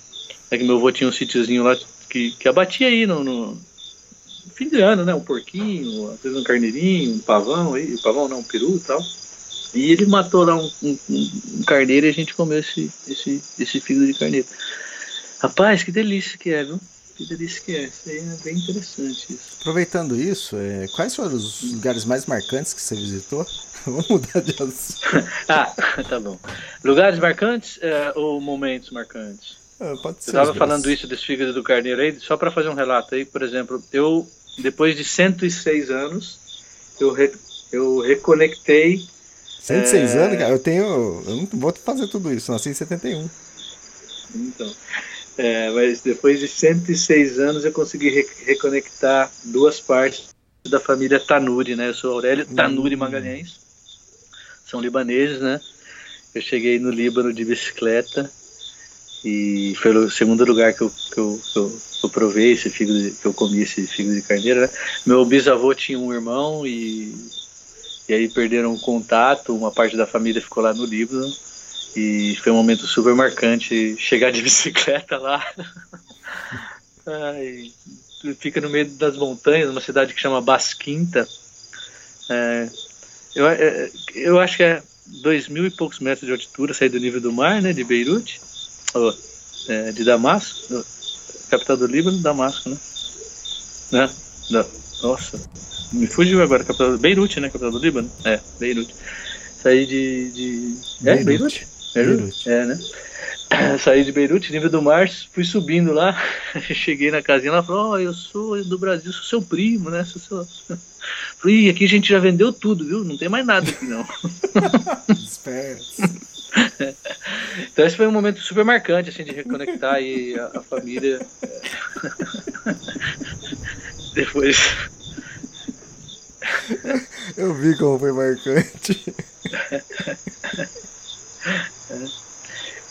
É que meu avô tinha um sítiozinho lá que, que abatia aí no, no fim de ano, né? Um porquinho, às vezes um carneirinho, um pavão aí, um pavão não, um peru e tal. E ele matou lá um, um, um, carneiro e a gente comeu esse, esse, esse fígado de carneiro. Rapaz, que delícia que é, viu? Que delícia que é. Isso aí é bem interessante. Isso. Aproveitando isso, é, quais foram os lugares mais marcantes que você visitou? *laughs* Vamos mudar de assunto. *laughs* ah, *laughs* tá bom. Lugares marcantes é, ou momentos marcantes? Ah, pode ser. Eu estava falando isso desse fígado do carneiro aí, só para fazer um relato aí, por exemplo, eu, depois de 106 anos, eu, re- eu reconectei 106 É. anos, cara, eu tenho. Eu não vou fazer tudo isso, nasci em 71. Então, é, mas depois de 106 anos eu consegui re- reconectar duas partes da família Tanuri, né? Eu sou Aurélio Tanuri Magalhães, são libaneses, né? Eu cheguei no Líbano de bicicleta e foi o segundo lugar que eu, que eu, que eu, que eu provei esse fígado, de- que eu comi esse fígado de carneiro, né? Meu bisavô tinha um irmão e, e aí perderam o contato, uma parte da família ficou lá no Líbano e foi um momento super marcante chegar de *laughs* bicicleta lá. *laughs* Ai, fica no meio das montanhas, uma cidade que chama Basquinta. É, eu, é, eu acho que é dois mil e poucos metros de altura, sair do nível do mar, né, de Beirute, ou, é, de Damasco, capital do Líbano, Damasco, né? né? Da- nossa, me fugiu agora, capital do Beirute, né, capital do Líbano? É, Beirute. Saí de, de... É, Beirute? Beirute? Beirute. É, né? *coughs* Saí de Beirute, nível do mar, fui subindo lá, *laughs* cheguei na casinha lá, falou, ó, eu sou do Brasil, sou seu primo, né? Sou seu... *laughs* Falei, "Ih, aqui a gente já vendeu tudo, viu? Não tem mais nada aqui não. *laughs* Espertos. *laughs* Então esse foi um momento super marcante, assim, de reconectar aí a, a família. *laughs* Depois. Eu vi como foi marcante.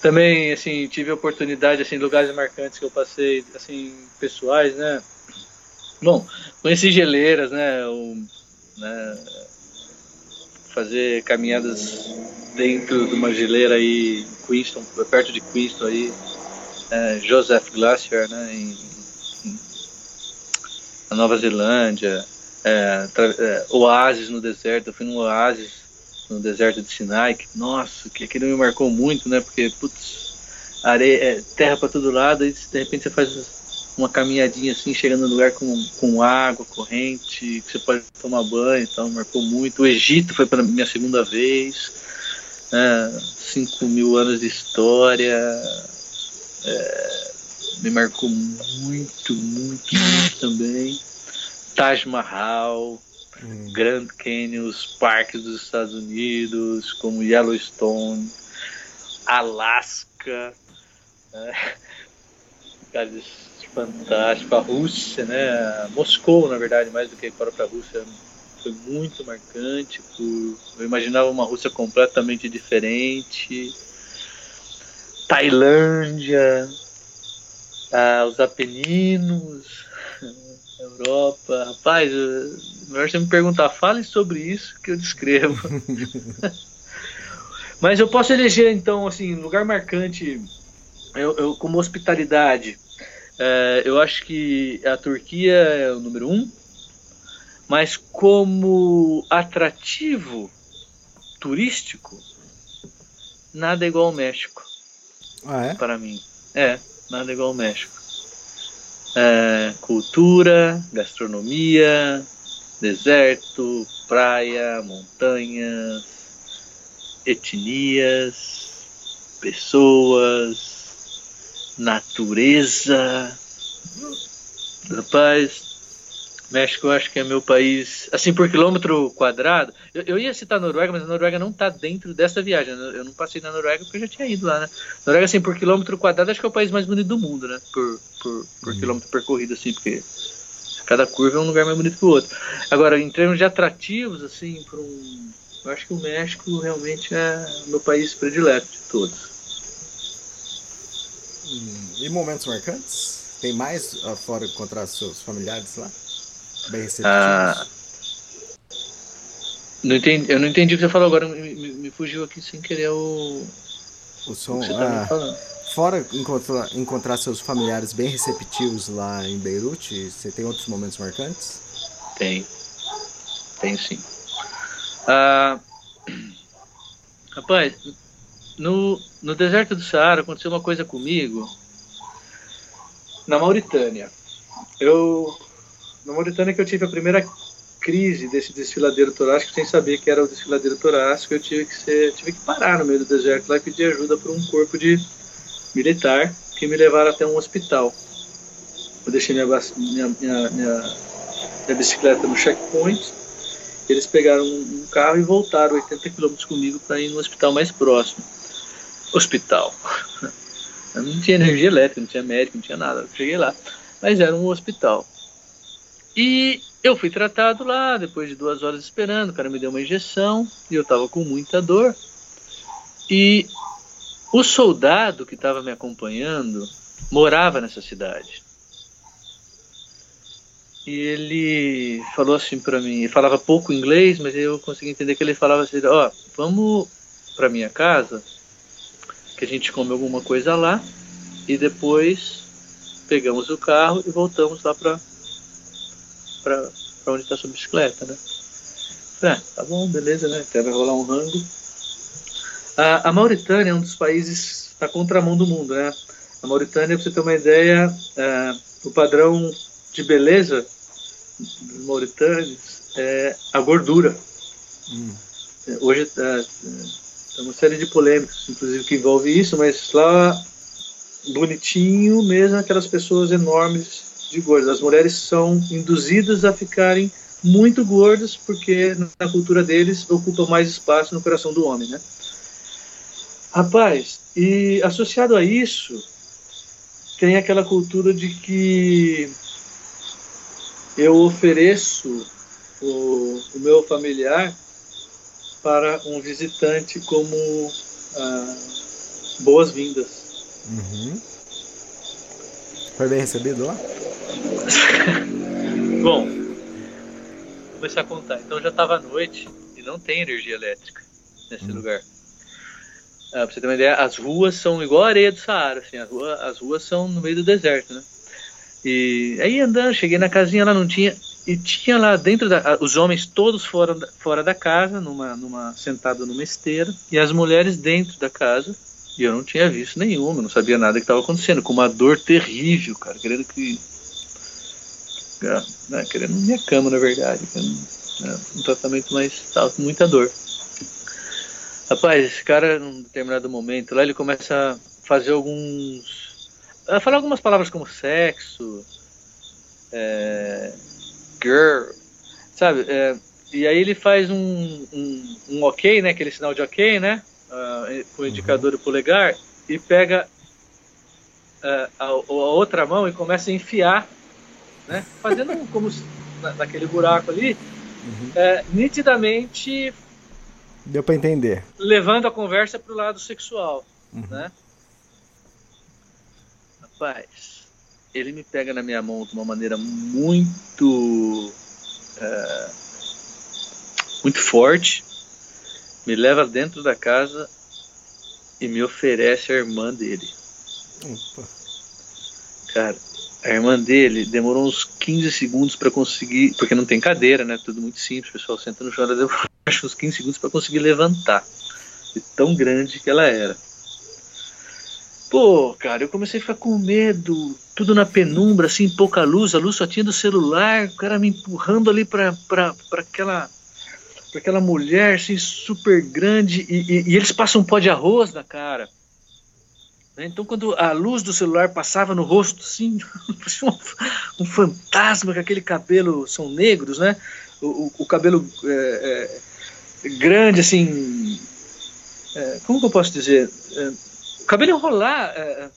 Também, assim, tive a oportunidade, assim, lugares marcantes que eu passei, assim, pessoais, né? Bom, conheci geleiras, né? O, né? Fazer caminhadas dentro de uma geleira aí, Queenstown, perto de Queenstown aí, é, Joseph Glacier, né? Em, em- na Nova Zelândia, é, é, oásis no deserto, eu fui num oásis no deserto de Sinai, que, nossa, que aquilo me marcou muito, né? Porque, putz, areia, é, terra para todo lado, e de repente você faz uma caminhadinha assim, chegando no lugar com, com água corrente, que você pode tomar banho, então marcou muito. O Egito foi para minha segunda vez, né? 5 mil anos de história, é, me marcou muito, muito, muito também. Taj Mahal, Grand Canyon, os parques dos Estados Unidos, como Yellowstone, Alaska, né? Lugares fantásticos, a Rússia, né? Moscou, na verdade, mais do que a própria Rússia, foi muito marcante. Por... Eu imaginava uma Rússia completamente diferente. Tailândia, ah, os Apeninos, *laughs* Europa. Rapaz, melhor você me perguntar, fale sobre isso que eu descrevo. *laughs* Mas eu posso eleger, então, assim, lugar marcante, eu, eu- como hospitalidade. É, eu acho que a Turquia é o número um, mas como atrativo turístico, nada é igual ao México Ah, é? para mim. É, nada igual ao México. É, cultura, gastronomia, deserto, praia, montanhas, etnias, pessoas, natureza. Rapaz, México eu acho que é meu país, assim por quilômetro quadrado. Eu, eu ia citar a Noruega, mas a Noruega não está dentro dessa viagem. Eu não passei na Noruega porque eu já tinha ido lá, né? Noruega, assim, por quilômetro quadrado, acho que é o país mais bonito do mundo, né? Por, por, por quilômetro percorrido, assim, porque cada curva é um lugar mais bonito que o outro. Agora, em termos de atrativos, assim, para um. Eu acho que o México realmente é o meu país predileto de todos. E momentos marcantes? Tem mais ah, fora encontrar seus familiares lá? Bem receptivos? Ah, não entendi, eu não entendi o que você falou agora, me, me- me fugiu aqui sem querer o, o o som. você tá ah, falando. fora encontrar, encontrar seus familiares bem receptivos lá em Beirute, você tem outros momentos marcantes? Tem. Tem sim. Ah, *clears throat* rapaz, no, no deserto do Saara aconteceu uma coisa comigo. Na Mauritânia. Eu. Na Mauritânia que eu tive a primeira crise desse desfiladeiro torácico sem saber que era o desfiladeiro torácico, eu tive que ser, tive que parar no meio do deserto lá e pedir ajuda para um corpo de militar que me levaram até um hospital. Eu deixei minha, minha, minha, minha, minha bicicleta no checkpoint, eles pegaram um carro e voltaram 80 km comigo para ir no hospital mais próximo. Hospital. Não tinha energia elétrica, não tinha médico, não tinha nada. Eu cheguei lá. Mas era um hospital. E eu fui tratado lá, depois de duas horas esperando, o cara me deu uma injeção e eu estava com muita dor. E o soldado que estava me acompanhando morava nessa cidade. E ele falou assim para mim, ele falava pouco inglês, mas eu consegui entender que ele falava assim, ó, oh, vamos para minha casa, que a gente come alguma coisa lá e depois pegamos o carro e voltamos lá para para onde está sua bicicleta, né? Ah, tá bom, beleza, né? Até vai rolar um rango. A, a Mauritânia é um dos países na contramão do mundo, né? A Mauritânia, para você ter uma ideia, é, o padrão de beleza dos mauritânios é a gordura. Hum. Hoje é, é uma série de polêmicas, inclusive, que envolve isso, mas lá, bonitinho mesmo, aquelas pessoas enormes de gordas. As mulheres são induzidas a ficarem muito gordas porque na cultura deles ocupa mais espaço no coração do homem, né? Rapaz, e associado a isso, tem aquela cultura de que eu ofereço o, o meu familiar para um visitante como ah, boas-vindas. Uhum. Foi bem recebido lá? *laughs* Bom, vou começar a contar. Então já estava à noite e não tem energia elétrica nesse hum. lugar. Ah, pra você ter uma ideia, as ruas são igual a areia do Saara, assim, rua, as ruas são no meio do deserto, né? E aí andando, cheguei na casinha lá, não tinha. E tinha lá dentro da. Os homens todos fora, fora da casa, numa, numa, sentado numa esteira, e as mulheres dentro da casa. E eu não tinha visto nenhuma, não sabia nada que estava acontecendo, com uma dor terrível, cara, querendo que né, querendo minha cama, na verdade, né, um tratamento mais tal, com muita dor. Rapaz, esse cara, num determinado momento, lá ele começa a fazer alguns. a falar algumas palavras como sexo, é, girl, sabe? É, e aí ele faz um, um, um, ok, né? Aquele sinal de ok, né? Uh, com o indicador uhum. polegar, e pega uh, a, a, outra mão e começa a enfiar né? Fazendo como naquele buraco ali, uhum. é, nitidamente. Deu para entender. Levando a conversa para o lado sexual, uhum. né? Rapaz, ele me pega na minha mão de uma maneira muito. É, muito forte, me leva dentro da casa e me oferece a irmã dele. Opa. Cara, a irmã dele demorou uns 15 segundos para conseguir, porque não tem cadeira, né? Tudo muito simples, o pessoal senta no chão, ela demorou *laughs* uns 15 segundos para conseguir levantar. De tão grande que ela era. Pô, cara, eu comecei a ficar com medo, tudo na penumbra, assim, pouca luz, a luz só tinha do celular, o cara me empurrando ali para aquela pra aquela mulher, assim, super grande, e, e, e eles passam um pó de arroz na cara. Né? Então, quando a luz do celular passava no rosto, assim, *laughs* um, fantasma com aquele cabelo, são negros, né? O, o, cabelo é, é, grande, assim. É, como que eu posso dizer? É, o cabelo enrolar. É, é,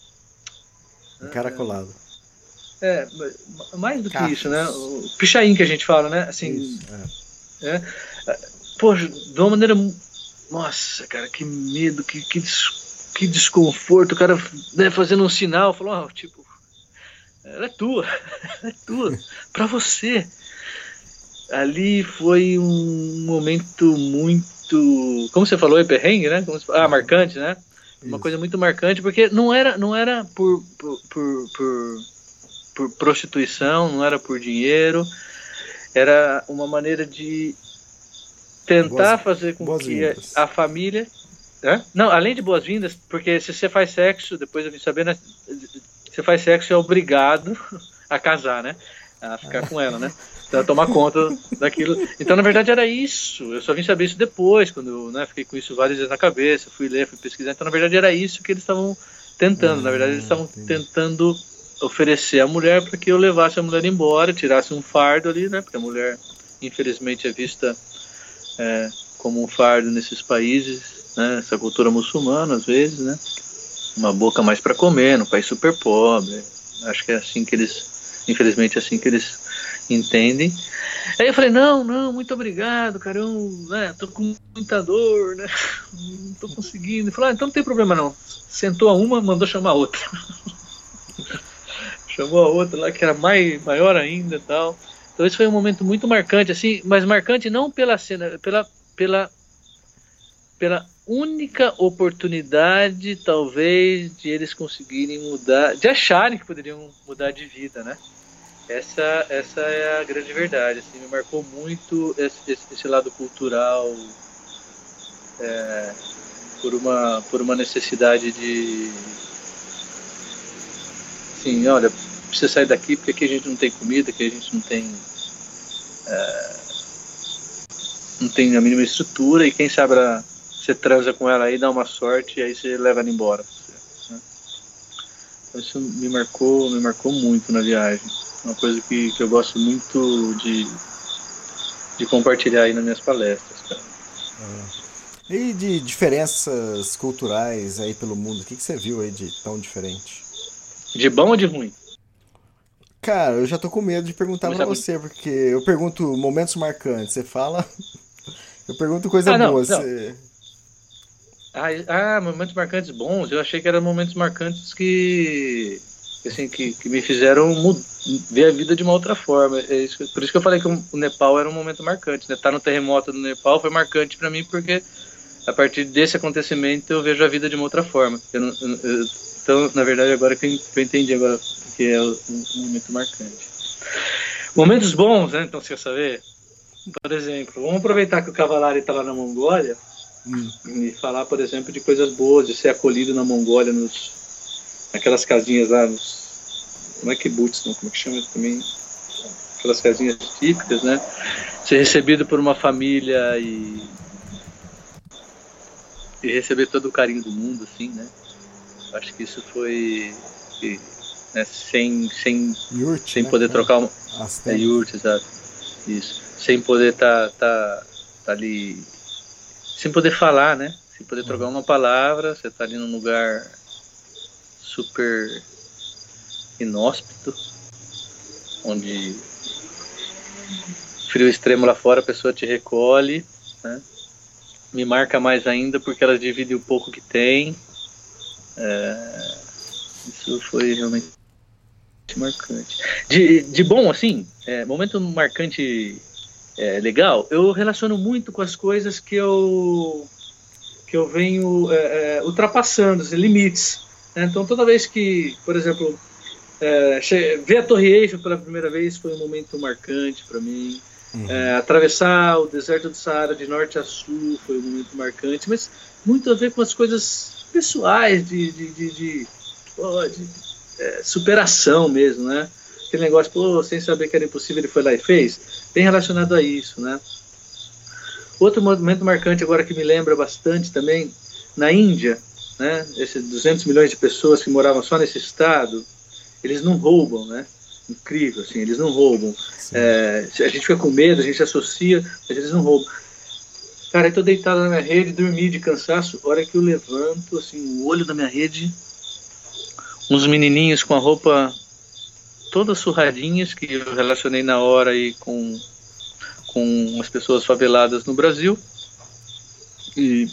Encaracolado. É, mais do que isso, né? O pichain que a gente fala, né? Assim. Isso, é. Poxa, de uma maneira. Nossa, cara, que medo, que, que que desconforto, o cara né, fazendo um sinal, falou, oh, tipo, ela é tua, *laughs* ela é tua, para você. Ali foi um momento muito, como você falou, é perrengue, né? ah, marcante, né? Uma coisa muito marcante, porque não era, não era por, por, por, por, por prostituição, não era por dinheiro, era uma maneira de tentar boas, fazer com que a, a família? Não, além de boas-vindas, porque se você faz sexo, depois eu vim saber, né? Você faz sexo é obrigado *laughs* a casar, né? A ficar com ela, né? *laughs* Então, tomar conta daquilo. Então, na verdade, era isso. Eu só vim saber isso depois, quando eu né, fiquei com isso várias vezes na cabeça, fui ler, fui pesquisar. Então, na verdade, era isso que eles estavam tentando, na verdade eles estavam tentando oferecer a mulher para que eu levasse a mulher embora, tirasse um fardo ali, né? Porque a mulher, infelizmente, é vista é, como um fardo nesses países, né? Essa cultura muçulmana, às vezes, né? Uma boca mais para comer, num país super pobre. Acho que é assim que eles, infelizmente, é assim que eles entendem. Aí eu falei, não, não, muito obrigado, cara, eu né, tô com muita dor, né? Não tô conseguindo. Ele falou, ah, então não tem problema não. Sentou a uma, mandou chamar a outra. *laughs* chamou a outra lá que era mais, maior ainda tal. Então esse foi um momento muito marcante, assim, mas marcante não pela cena, pela, pela, pela única oportunidade, talvez, de eles conseguirem mudar, de acharem que poderiam mudar de vida, né? Essa, essa é a grande verdade. Assim, me marcou muito esse, esse, esse lado cultural é, por, uma, por uma necessidade de. Assim, olha, precisa sair daqui porque aqui a gente não tem comida, aqui a gente não tem. É, não tem a mínima estrutura e quem sabe você transa com ela aí, dá uma sorte e aí você leva ela embora. Né? Então, isso me marcou, me marcou muito na viagem uma coisa que, que eu gosto muito de, de compartilhar aí nas minhas palestras, cara. É. E de diferenças culturais aí pelo mundo, o que, que você viu aí de tão diferente? De bom ou de ruim? Cara, eu já tô com medo de perguntar pra você, porque eu pergunto momentos marcantes, você fala. *laughs* eu pergunto coisa ah, não, boa. Não. Você... Ah, ah, momentos marcantes bons. Eu achei que eram momentos marcantes que assim, que, que me fizeram ver a vida de uma outra forma. É isso, por isso que eu falei que o Nepal era um momento marcante. Né? Estar no terremoto do Nepal foi marcante para mim porque a partir desse acontecimento eu vejo a vida de uma outra forma. Eu não, eu, então, na verdade, agora que eu entendi agora que é um, um momento marcante. Momentos bons, né? Então, você quer saber? Por exemplo, vamos aproveitar que o Cavalari está lá na Mongólia hum. e falar, por exemplo, de coisas boas, de ser acolhido na Mongólia nos aquelas casinhas lá nos. Não é kibbutz, não, como é que chama também? Aquelas casinhas típicas, né? Ser recebido por uma família e. e receber todo o carinho do mundo, assim, né? Acho que isso foi. né, sem sem, yurt, sem né? poder trocar uma. É yurt, exato. Isso. Sem poder estar tá, tá, tá ali. Sem poder falar, né? Sem poder trocar uhum. uma palavra, você tá ali num lugar super inóspito, onde frio extremo lá fora, a pessoa te recolhe, né? me marca mais ainda porque ela divide o pouco que tem. É, isso foi realmente marcante. De, de bom, assim, é, momento marcante é, legal, eu relaciono muito com as coisas que eu que eu venho é, é ultrapassando, os limites. Né? Então, toda vez que, por exemplo, é, ver a Torre Eiffel pela primeira vez foi um momento marcante para mim. Uhum. É, atravessar o deserto do Saara de norte a sul foi um momento marcante, mas muito a ver com as coisas pessoais de, de, de, de, de é, superação mesmo, né? Aquele negócio, pô, sem saber que era impossível, ele foi lá e fez, bem relacionado a isso, né? Outro momento marcante agora que me lembra bastante também, na Índia, né? Esses 200 milhões de pessoas que moravam só nesse estado, eles não roubam, né? Incrível, assim, eles não roubam. É, a gente fica com medo, a gente associa, mas eles não roubam. Cara, eu tô deitado na minha rede, dormi de cansaço, hora que eu levanto, assim, o olho da minha rede, uns menininhos com a roupa toda surradinhas, que eu relacionei na hora aí com, com as pessoas faveladas no Brasil. E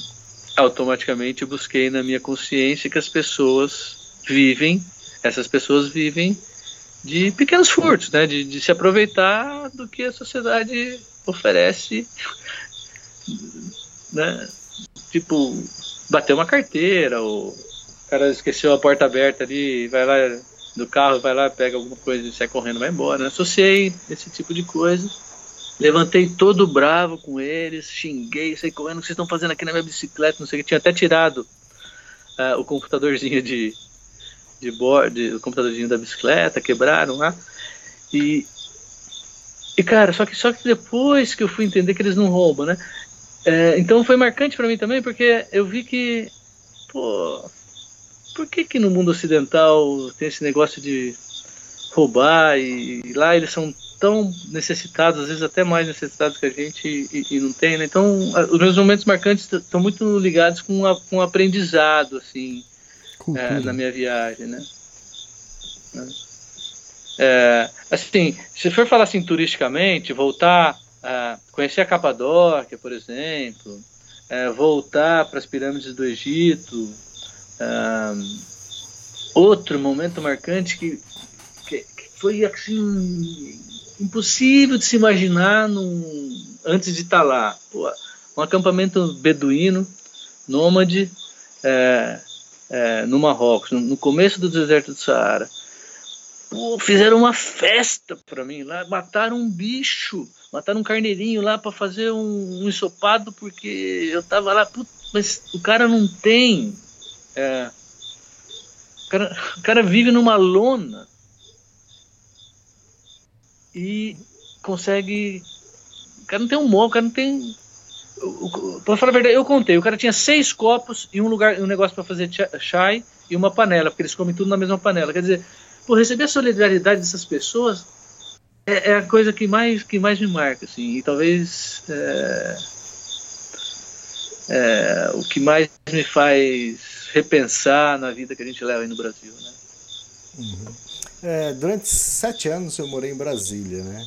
automaticamente busquei na minha consciência que as pessoas vivem, essas pessoas vivem de pequenos furtos, né? De, de se aproveitar do que a sociedade oferece, *laughs* né? Tipo, bater uma carteira, ou o cara esqueceu a porta aberta ali, vai lá do carro, vai lá, pega alguma coisa e sai correndo, vai embora. Né? Associei esse tipo de coisa Levantei todo bravo com eles, xinguei, sei correndo, o que vocês estão fazendo aqui na minha bicicleta, não sei o que. Tinha até tirado uh, o computadorzinho de, de board, o computadorzinho da bicicleta, quebraram lá. E, e cara, só que, só que depois que eu fui entender que eles não roubam, né? É, então foi marcante para mim também, porque eu vi que, pô, por que que no mundo ocidental tem esse negócio de roubar e, lá eles são tão necessitados, às vezes até mais necessitados que a gente e, e não tem, né? Então, os meus momentos marcantes estão muito ligados com, a, com o aprendizado, assim, é, na minha viagem, né? É, assim, se for falar assim turisticamente, voltar a conhecer a Capadócia, por exemplo, é, voltar para as pirâmides do Egito, é, outro momento marcante que, que, que, foi assim impossível de se imaginar num, antes de estar tá lá. Pô, um acampamento beduíno, nômade, é, é, no Marrocos, no, no começo do deserto do Saara Pô, fizeram uma festa para mim lá, mataram um bicho, mataram um carneirinho lá para fazer um, um, ensopado porque eu tava lá, mas o cara não tem. É, o, cara, o cara vive numa lona e consegue. O cara não tem um mó, o cara não tem. Para falar a verdade, eu contei. O cara tinha seis copos e um lugar, um negócio para fazer chai e uma panela, porque eles comem tudo na mesma panela. Quer dizer, por receber a solidariedade dessas pessoas é, é, a coisa que mais que mais me marca assim e talvez é, é, o que mais me faz repensar na vida que a gente leva aí no Brasil né uhum. É, durante sete anos eu morei em Brasília né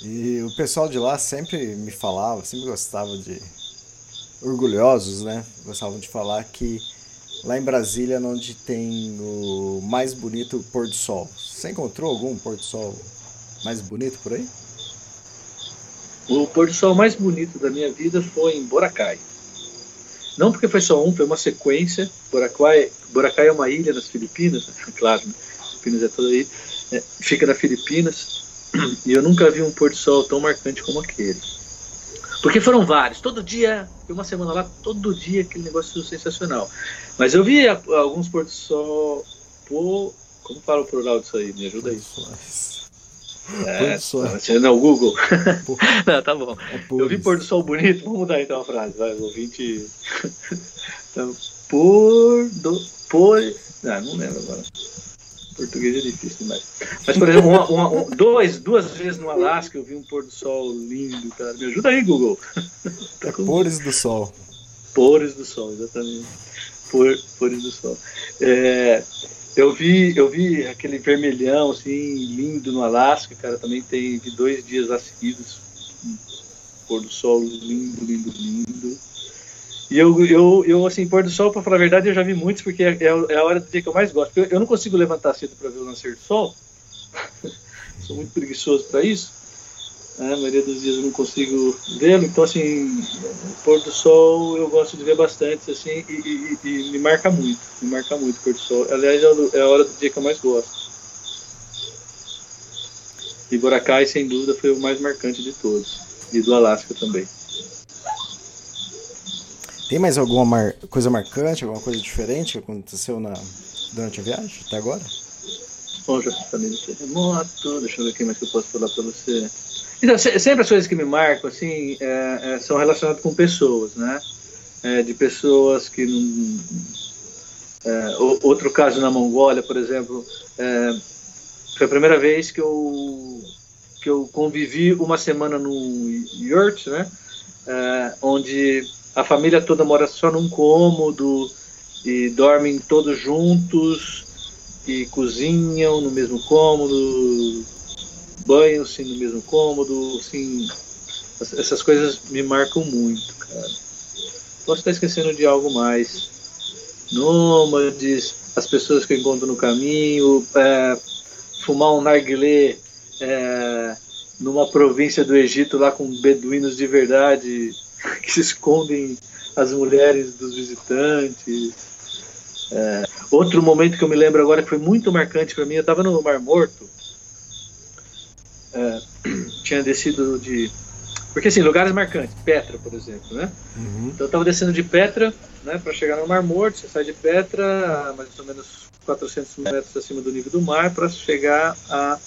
e o pessoal de lá sempre me falava sempre gostava de orgulhosos né gostavam de falar que lá em Brasília, onde tem o mais bonito pôr do sol. Você encontrou algum pôr do sol mais bonito por aí? O pôr do sol mais bonito da minha vida foi em Boracay. Não porque foi só um, foi uma sequência. Boracay, Boracay é uma ilha nas Filipinas, *laughs* claro, né? Filipinas é toda aí. É, fica nas Filipinas *clears throat* e eu nunca vi um pôr do sol tão marcante como aquele. Porque foram vários. Todo dia, uma semana lá, todo dia aquele negócio sensacional. Mas eu vi alguns pôr do sol. Pô, como fala o plural disso aí? Me ajuda aí. É, você não, Google. *laughs* não, tá bom. É eu vi pôr do sol bonito. Vamos mudar então a frase. Vai, ouvinte. *laughs* então, pôr do. Pôr. Ah, não lembro agora. Português é difícil demais. Mas, por exemplo, uma, uma, um, dois, duas vezes no Alasca eu vi um pôr do sol lindo, cara. Me ajuda aí, Google. *laughs* tá com... Pores do sol. Pores do sol, exatamente. Por, pores do sol. É, eu vi, eu vi aquele vermelhão assim lindo no Alasca, cara. Também tem de dois dias lá seguidos. Pôr do sol lindo, lindo, lindo. E eu, eu, eu assim, pôr do sol, para falar a verdade, eu já vi muitos, porque é, é a hora do dia que eu mais gosto. Eu, eu não consigo levantar cedo para ver o nascer do sol. *laughs* Sou muito preguiçoso para isso. É, a maioria dos dias eu não consigo vê-lo. Então, assim, pôr do sol eu gosto de ver bastante, assim, e, e, e me marca muito. Me marca muito o pôr do sol. Aliás, é, é a hora do dia que eu mais gosto. E Boracay, sem dúvida, foi o mais marcante de todos. E do Alasca também. Tem mais alguma mar... coisa marcante, alguma coisa diferente que aconteceu na... durante a viagem até agora? Bom, já falei do terremoto, deixa eu ver o que mais que eu posso falar para você. Então, sempre as coisas que me marcam, assim, é, é, são relacionadas com pessoas, né? É, de pessoas que não... É, outro caso na Mongólia, por exemplo, é, foi a primeira vez que eu, que eu convivi uma semana no yurt, né? É, onde a família toda mora só num cômodo e dormem todos juntos e cozinham no mesmo cômodo, banham-se no mesmo cômodo, assim, essas coisas me marcam muito, cara. Posso estar esquecendo de algo mais. Nômades, as pessoas que eu encontro no caminho, é, fumar um narguilé é, numa província do Egito lá com beduínos de verdade, que se escondem as mulheres dos visitantes. É, outro momento que eu me lembro agora que foi muito marcante para mim, eu estava no Mar Morto, é, *clears throat* tinha descido de. Porque assim, lugares marcantes, Petra, por exemplo, né? Uhum. Então eu estava descendo de Petra, né, para chegar no Mar Morto, você sai de Petra mais ou menos 400 metros acima do nível do mar para chegar a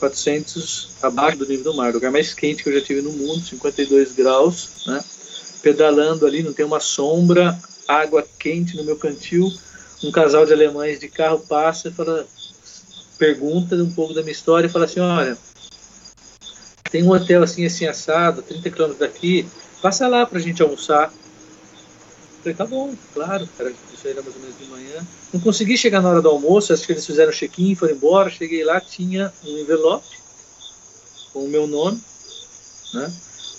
400 abaixo do nível do mar, o lugar mais quente que eu já tive no mundo, 52 graus, né? Pedalando ali, não tem uma sombra, água quente no meu cantil, um casal de alemães de carro passa e fala, pergunta um pouco da minha história e fala assim, olha, tem um hotel assim, assim assado, 30 quilômetros daqui, passa lá pra gente almoçar. Falei, tá bom, claro, cara, isso era mais ou menos de manhã. Não consegui chegar na hora do almoço, acho que eles fizeram check-in, foram embora, cheguei lá, tinha um envelope com o meu nome, né?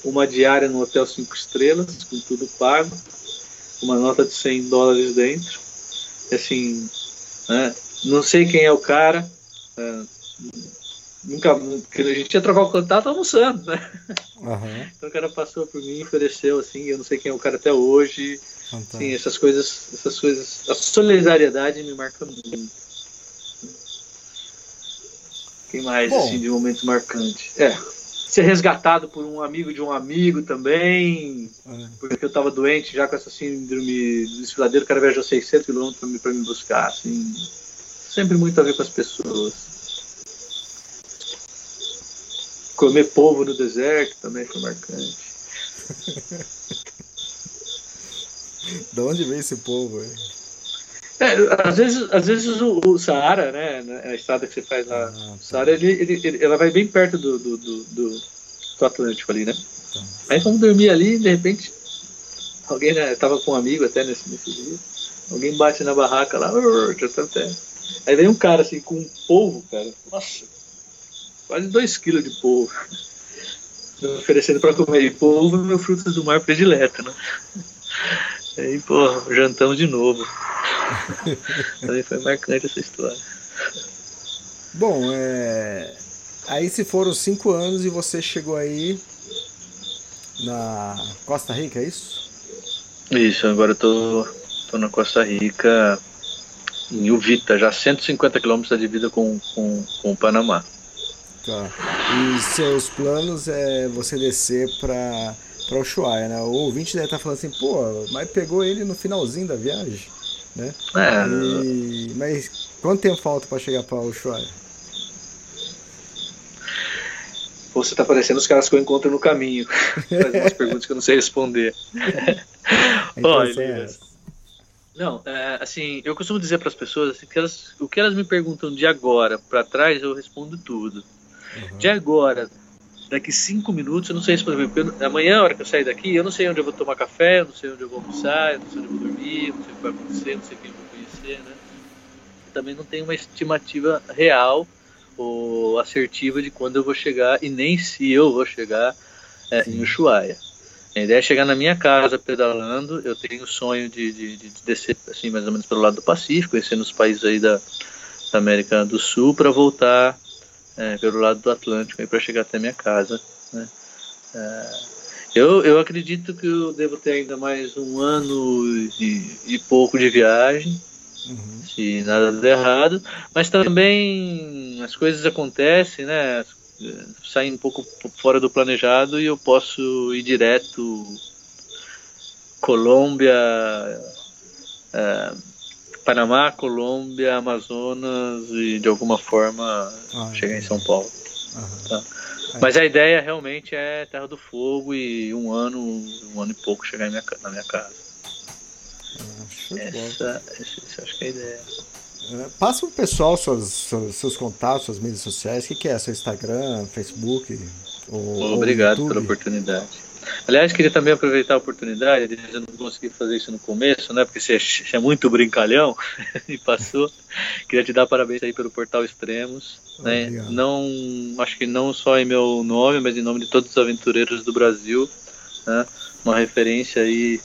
uma diária no hotel 5 estrelas, com tudo pago, uma nota de 100 dólares dentro. Assim, né? não sei quem é o cara, é, nunca, a gente ia trocar o contato almoçando, né? Uhum. Então o cara passou por mim, ofereceu assim, eu não sei quem é o cara até hoje. Sim, essas coisas, essas coisas, a solidariedade me marca muito. Quem mais Bom, assim de momento marcante? É, ser resgatado por um amigo de um amigo também, é. porque eu estava doente já com essa síndrome do desfiladeiro, o cara viajou 600 quilômetros para me buscar, assim, sempre muito a ver com as pessoas. Comer polvo no deserto também foi marcante. *laughs* *laughs* de onde veio esse polvo aí? É, às vezes, às vezes o, o Saara, né, a estrada que você faz lá, ah, tá. Saara, ele, ele, ele, ela vai bem perto do, do, do, do, Atlântico ali, né? Tá. Aí vamos dormir ali, de repente, alguém, né, tava com um amigo até nesse, nesse dia, alguém bate na barraca lá, tá até. Aí vem um cara assim com um polvo, cara, nossa, quase 2 quilos de polvo, *laughs* oferecendo para comer. E polvo é meu fruto do mar predileto, né? Aí, pô, jantamos de novo. *laughs* Também foi marcante essa história. Bom, é... aí se foram cinco anos e você chegou aí na Costa Rica, é isso? Isso, agora eu tô, tô na Costa Rica, em Uvita, já 150 quilômetros da divida com, com, com o Panamá. Tá. E seus planos é você descer para para Ushuaia, né? O ouvinte deve estar tá falando assim, pô, mas pegou ele no finalzinho da viagem, né? É. E... Mas quanto tempo falta para chegar para Ushuaia? Você tá parecendo os caras que eu encontro no caminho. *laughs* Faz umas perguntas que eu não sei responder. *laughs* Olha, é não, é, assim, eu costumo dizer para as pessoas assim, que elas, o que elas me perguntam de agora para trás, eu respondo tudo. Uhum. De agora daqui cinco minutos, eu não sei responder, porque amanhã, a hora que eu sair daqui, eu não sei onde eu vou tomar café, eu não sei onde eu vou almoçar, eu não sei onde eu vou dormir, eu não sei o que vai acontecer, não sei quem eu vou conhecer, né? Também não tenho uma estimativa real ou assertiva de quando eu vou chegar e nem se eu vou chegar é, em Ushuaia. A ideia é chegar na minha casa pedalando. Eu tenho o sonho de, de, de, descer assim mais ou menos pelo lado do Pacífico, conhecendo os países aí da, da América do Sul, para voltar é, pelo lado do Atlântico para chegar até minha casa. Né? É, eu, eu acredito que eu devo ter ainda mais um ano e, e pouco de viagem, uhum. se nada der errado, mas também as coisas acontecem, né? Saem um pouco fora do planejado e eu posso ir direto Colômbia, é, Panamá, Colômbia, Amazonas e de alguma forma ah, chegar em São Paulo. Tá? Mas a ideia realmente é Terra do Fogo e um ano, um ano e pouco chegar minha, na minha casa. Ah, essa, essa, acho que é a ideia. É, passa pro pessoal seus, seus, seus, contatos, suas mídias sociais. O que, que é? Seu Instagram, Facebook? Ou, Obrigado ou pela oportunidade. Aliás, queria também aproveitar a oportunidade, eu não consegui fazer isso no começo, né? Porque você é muito brincalhão *laughs* e passou. Queria te dar parabéns aí pelo Portal Extremos. Né? Não, acho que não só em meu nome, mas em nome de todos os aventureiros do Brasil. Né? Uma referência aí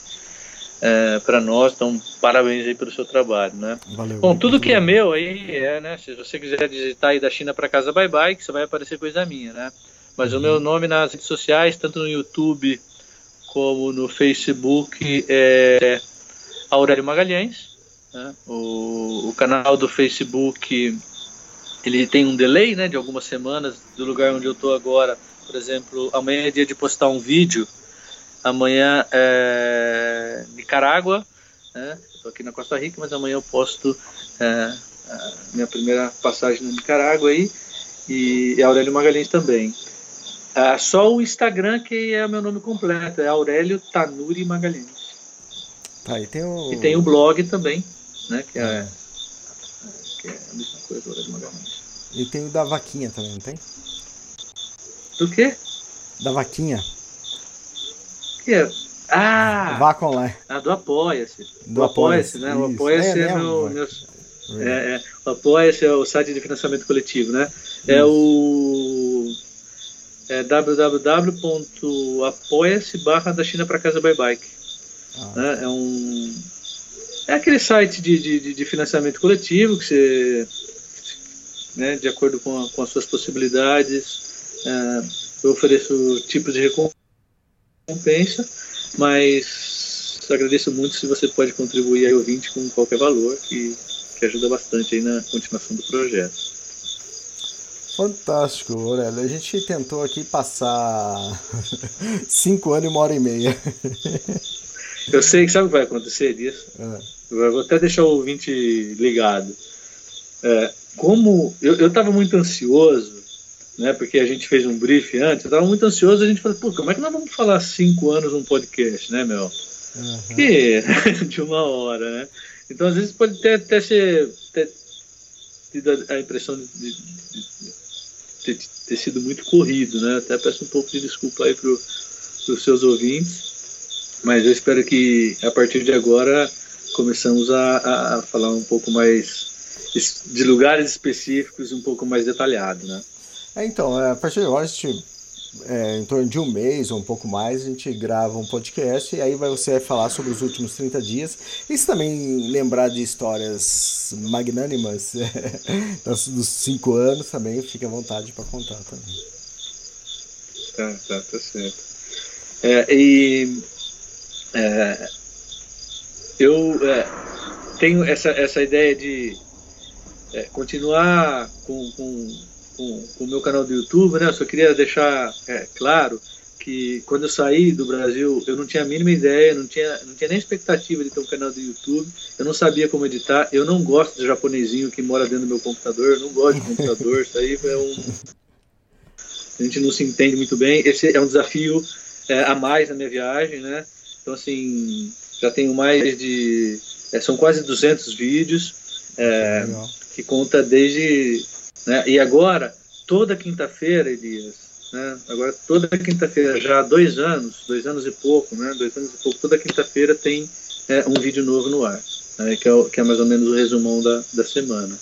é, para nós. Então, parabéns aí pelo seu trabalho, né? Valeu, Bom, tudo que é meu aí é, né? Se você quiser digitar aí da China para casa, bye bye, que você vai aparecer coisa minha, né? Mas o meu nome nas redes sociais, tanto no YouTube como no Facebook, é Aurélio Magalhães. Né? O, o, canal do Facebook ele tem um delay né, de algumas semanas do lugar onde eu estou agora. Por exemplo, amanhã é dia de postar um vídeo. Amanhã é Nicarágua. Né? Estou aqui na Costa Rica, mas amanhã eu posto é, a minha primeira passagem na Nicarágua aí. E Aurélio Magalhães também. É só o Instagram que é o meu nome completo, é Aurélio Tanuri Magalhães. Tá, e tem o... E tem o blog também, né? Que é, que é a mesma coisa, de Magalhães. E tem o da vaquinha também, não tem? Do quê? Da vaquinha. Que é? Ah! Vaca online. Ah, do Apoia-se. Do Apoia-se, né? O Apoia-se, isso. é, É meu, mesmo, meu- é, é, o Apoia-se é o site de financiamento coletivo, né? É o é www.apoia-se barra da China para casa by bike. Ah. né? É um é aquele site de, de, de- financiamento coletivo que você né, de acordo com, a- com as suas possibilidades é, eu ofereço tipos de recompensa mas agradeço muito se você pode contribuir aí ouvinte com qualquer valor que, que ajuda bastante aí na continuação do projeto. Fantástico, Aurélio. A gente tentou aqui passar *laughs* cinco anos e uma hora e meia. Eu sei que sabe o que vai acontecer disso? Ah, Eu vou até deixar o ouvinte ligado. É, como eu estava muito ansioso, né? Porque a gente fez um brief antes, eu estava muito ansioso, a gente falou, pô, como é que nós vamos falar cinco anos num podcast, né, Mel? aham. Que *laughs* de uma hora, né? Então às vezes pode ter, até ser tido a- a impressão de, de- de ter, ter sido muito corrido, né? Até peço um pouco de desculpa aí para os seus ouvintes, mas eu espero que a partir de agora começamos a, a- falar um pouco mais de lugares específicos, um pouco mais detalhado, né? É, então, é, a partir de agora, a gente, é, em torno de um mês ou um pouco mais, a gente grava um podcast e aí você vai falar sobre os últimos 30 dias. E se também lembrar de histórias magnânimas *laughs* dos cinco anos, também fique à vontade para contar também. Tá, tá, tá certo. É, e é, eu é, tenho essa, essa ideia de é, continuar com, com, com, com o meu canal do YouTube, né? Eu só queria deixar é, claro que quando eu saí do Brasil, eu não tinha a mínima ideia, não tinha, não tinha nem expectativa de ter um canal do YouTube, eu não sabia como editar, eu não gosto do japonesinho que mora dentro do meu computador, eu não gosto de computador, isso aí é um, a gente não se entende muito bem. Esse é um desafio é, a mais na minha viagem, né? Então, assim, já tenho mais de. é, são quase 200 vídeos, é, que conta desde. Né? E agora, toda quinta-feira, Elias, né? agora toda quinta-feira, já há dois anos, dois anos e pouco, né? Dois anos e pouco, toda quinta-feira tem é, um vídeo novo no ar, né? que, é o- que é mais ou menos o resumão da, da semana.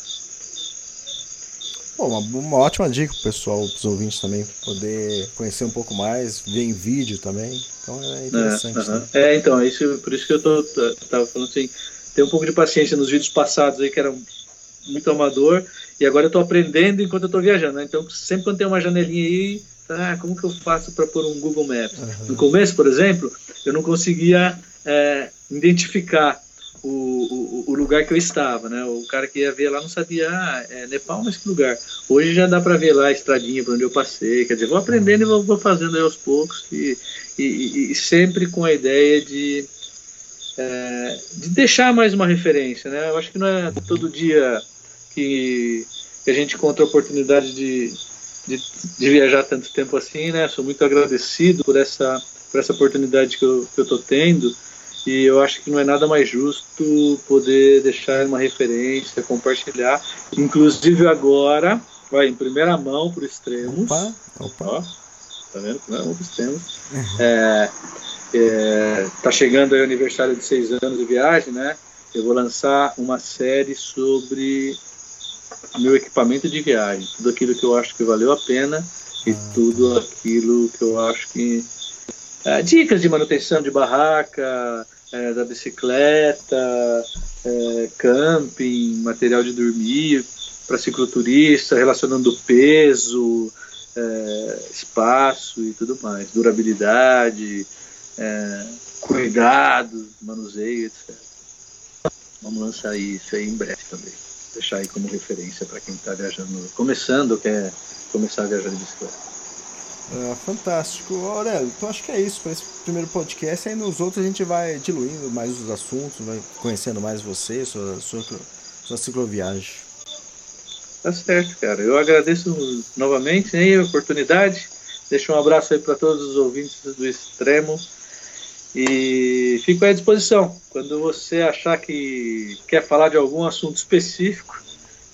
Bom, uma, uma ótima dica pro pessoal, pros ouvintes também, poder conhecer um pouco mais, ver em vídeo também. Então é interessante. É, aham. né? É, então, é isso, por isso que eu tô, t- tava falando assim, ter um pouco de paciência nos vídeos passados aí que eram muito amador, e agora eu tô aprendendo enquanto eu tô viajando, né? Então, sempre quando tem uma janelinha aí, ah, como que eu faço para pôr um Google Maps? No começo, por exemplo, eu não conseguia é, identificar o, o, o lugar que eu estava, né? O cara que ia ver lá não sabia, ah, é Nepal, mas que lugar? Hoje já dá para ver lá a estradinha por onde eu passei, quer dizer, vou aprendendo e vou, vou fazendo aí aos poucos e, e, e- e sempre com a ideia de, é, de deixar mais uma referência, né? Eu acho que não é todo dia que, que a gente encontra a oportunidade de, de, de viajar tanto tempo assim, né? Sou muito agradecido por essa, por essa oportunidade que eu, que eu tô tendo e eu acho que não é nada mais justo poder deixar uma referência, compartilhar, inclusive agora, vai em primeira mão por extremos. Opa, opa. Ó, tá vendo? Não, por extremos. É, é, tá chegando aí o aniversário de seis anos de viagem, né? Eu vou lançar uma série sobre meu equipamento de viagem, tudo aquilo que eu acho que valeu a pena e tudo aquilo que eu acho que é, dicas de manutenção de barraca, é, da bicicleta, é, camping, material de dormir para cicloturista, relacionando peso, é, espaço e tudo mais, durabilidade, é, cuidado, manuseio, etc. Vamos lançar isso aí em breve também. Deixar aí como referência para quem está viajando, começando quer começar a viajar de bicicleta. É, fantástico. Aurélio, então acho que é isso para esse primeiro podcast. Aí nos outros a gente vai diluindo mais os assuntos, vai conhecendo mais você, sua, sua, sua cicloviagem. Tá certo, cara. Eu agradeço novamente aí a oportunidade. Deixo um abraço aí para todos os ouvintes do Extremo. E fico à disposição. Quando você achar que quer falar de algum assunto específico,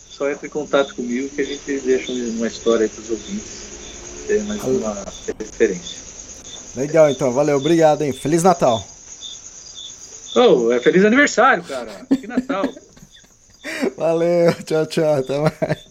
só entre em contato comigo que a gente deixa uma história para os ouvintes ter mais uma referência. Legal, então. Valeu. Obrigado, hein. Feliz Natal. Oh, é feliz aniversário, cara. Que Natal. *laughs* Valeu. Tchau, tchau. Até mais.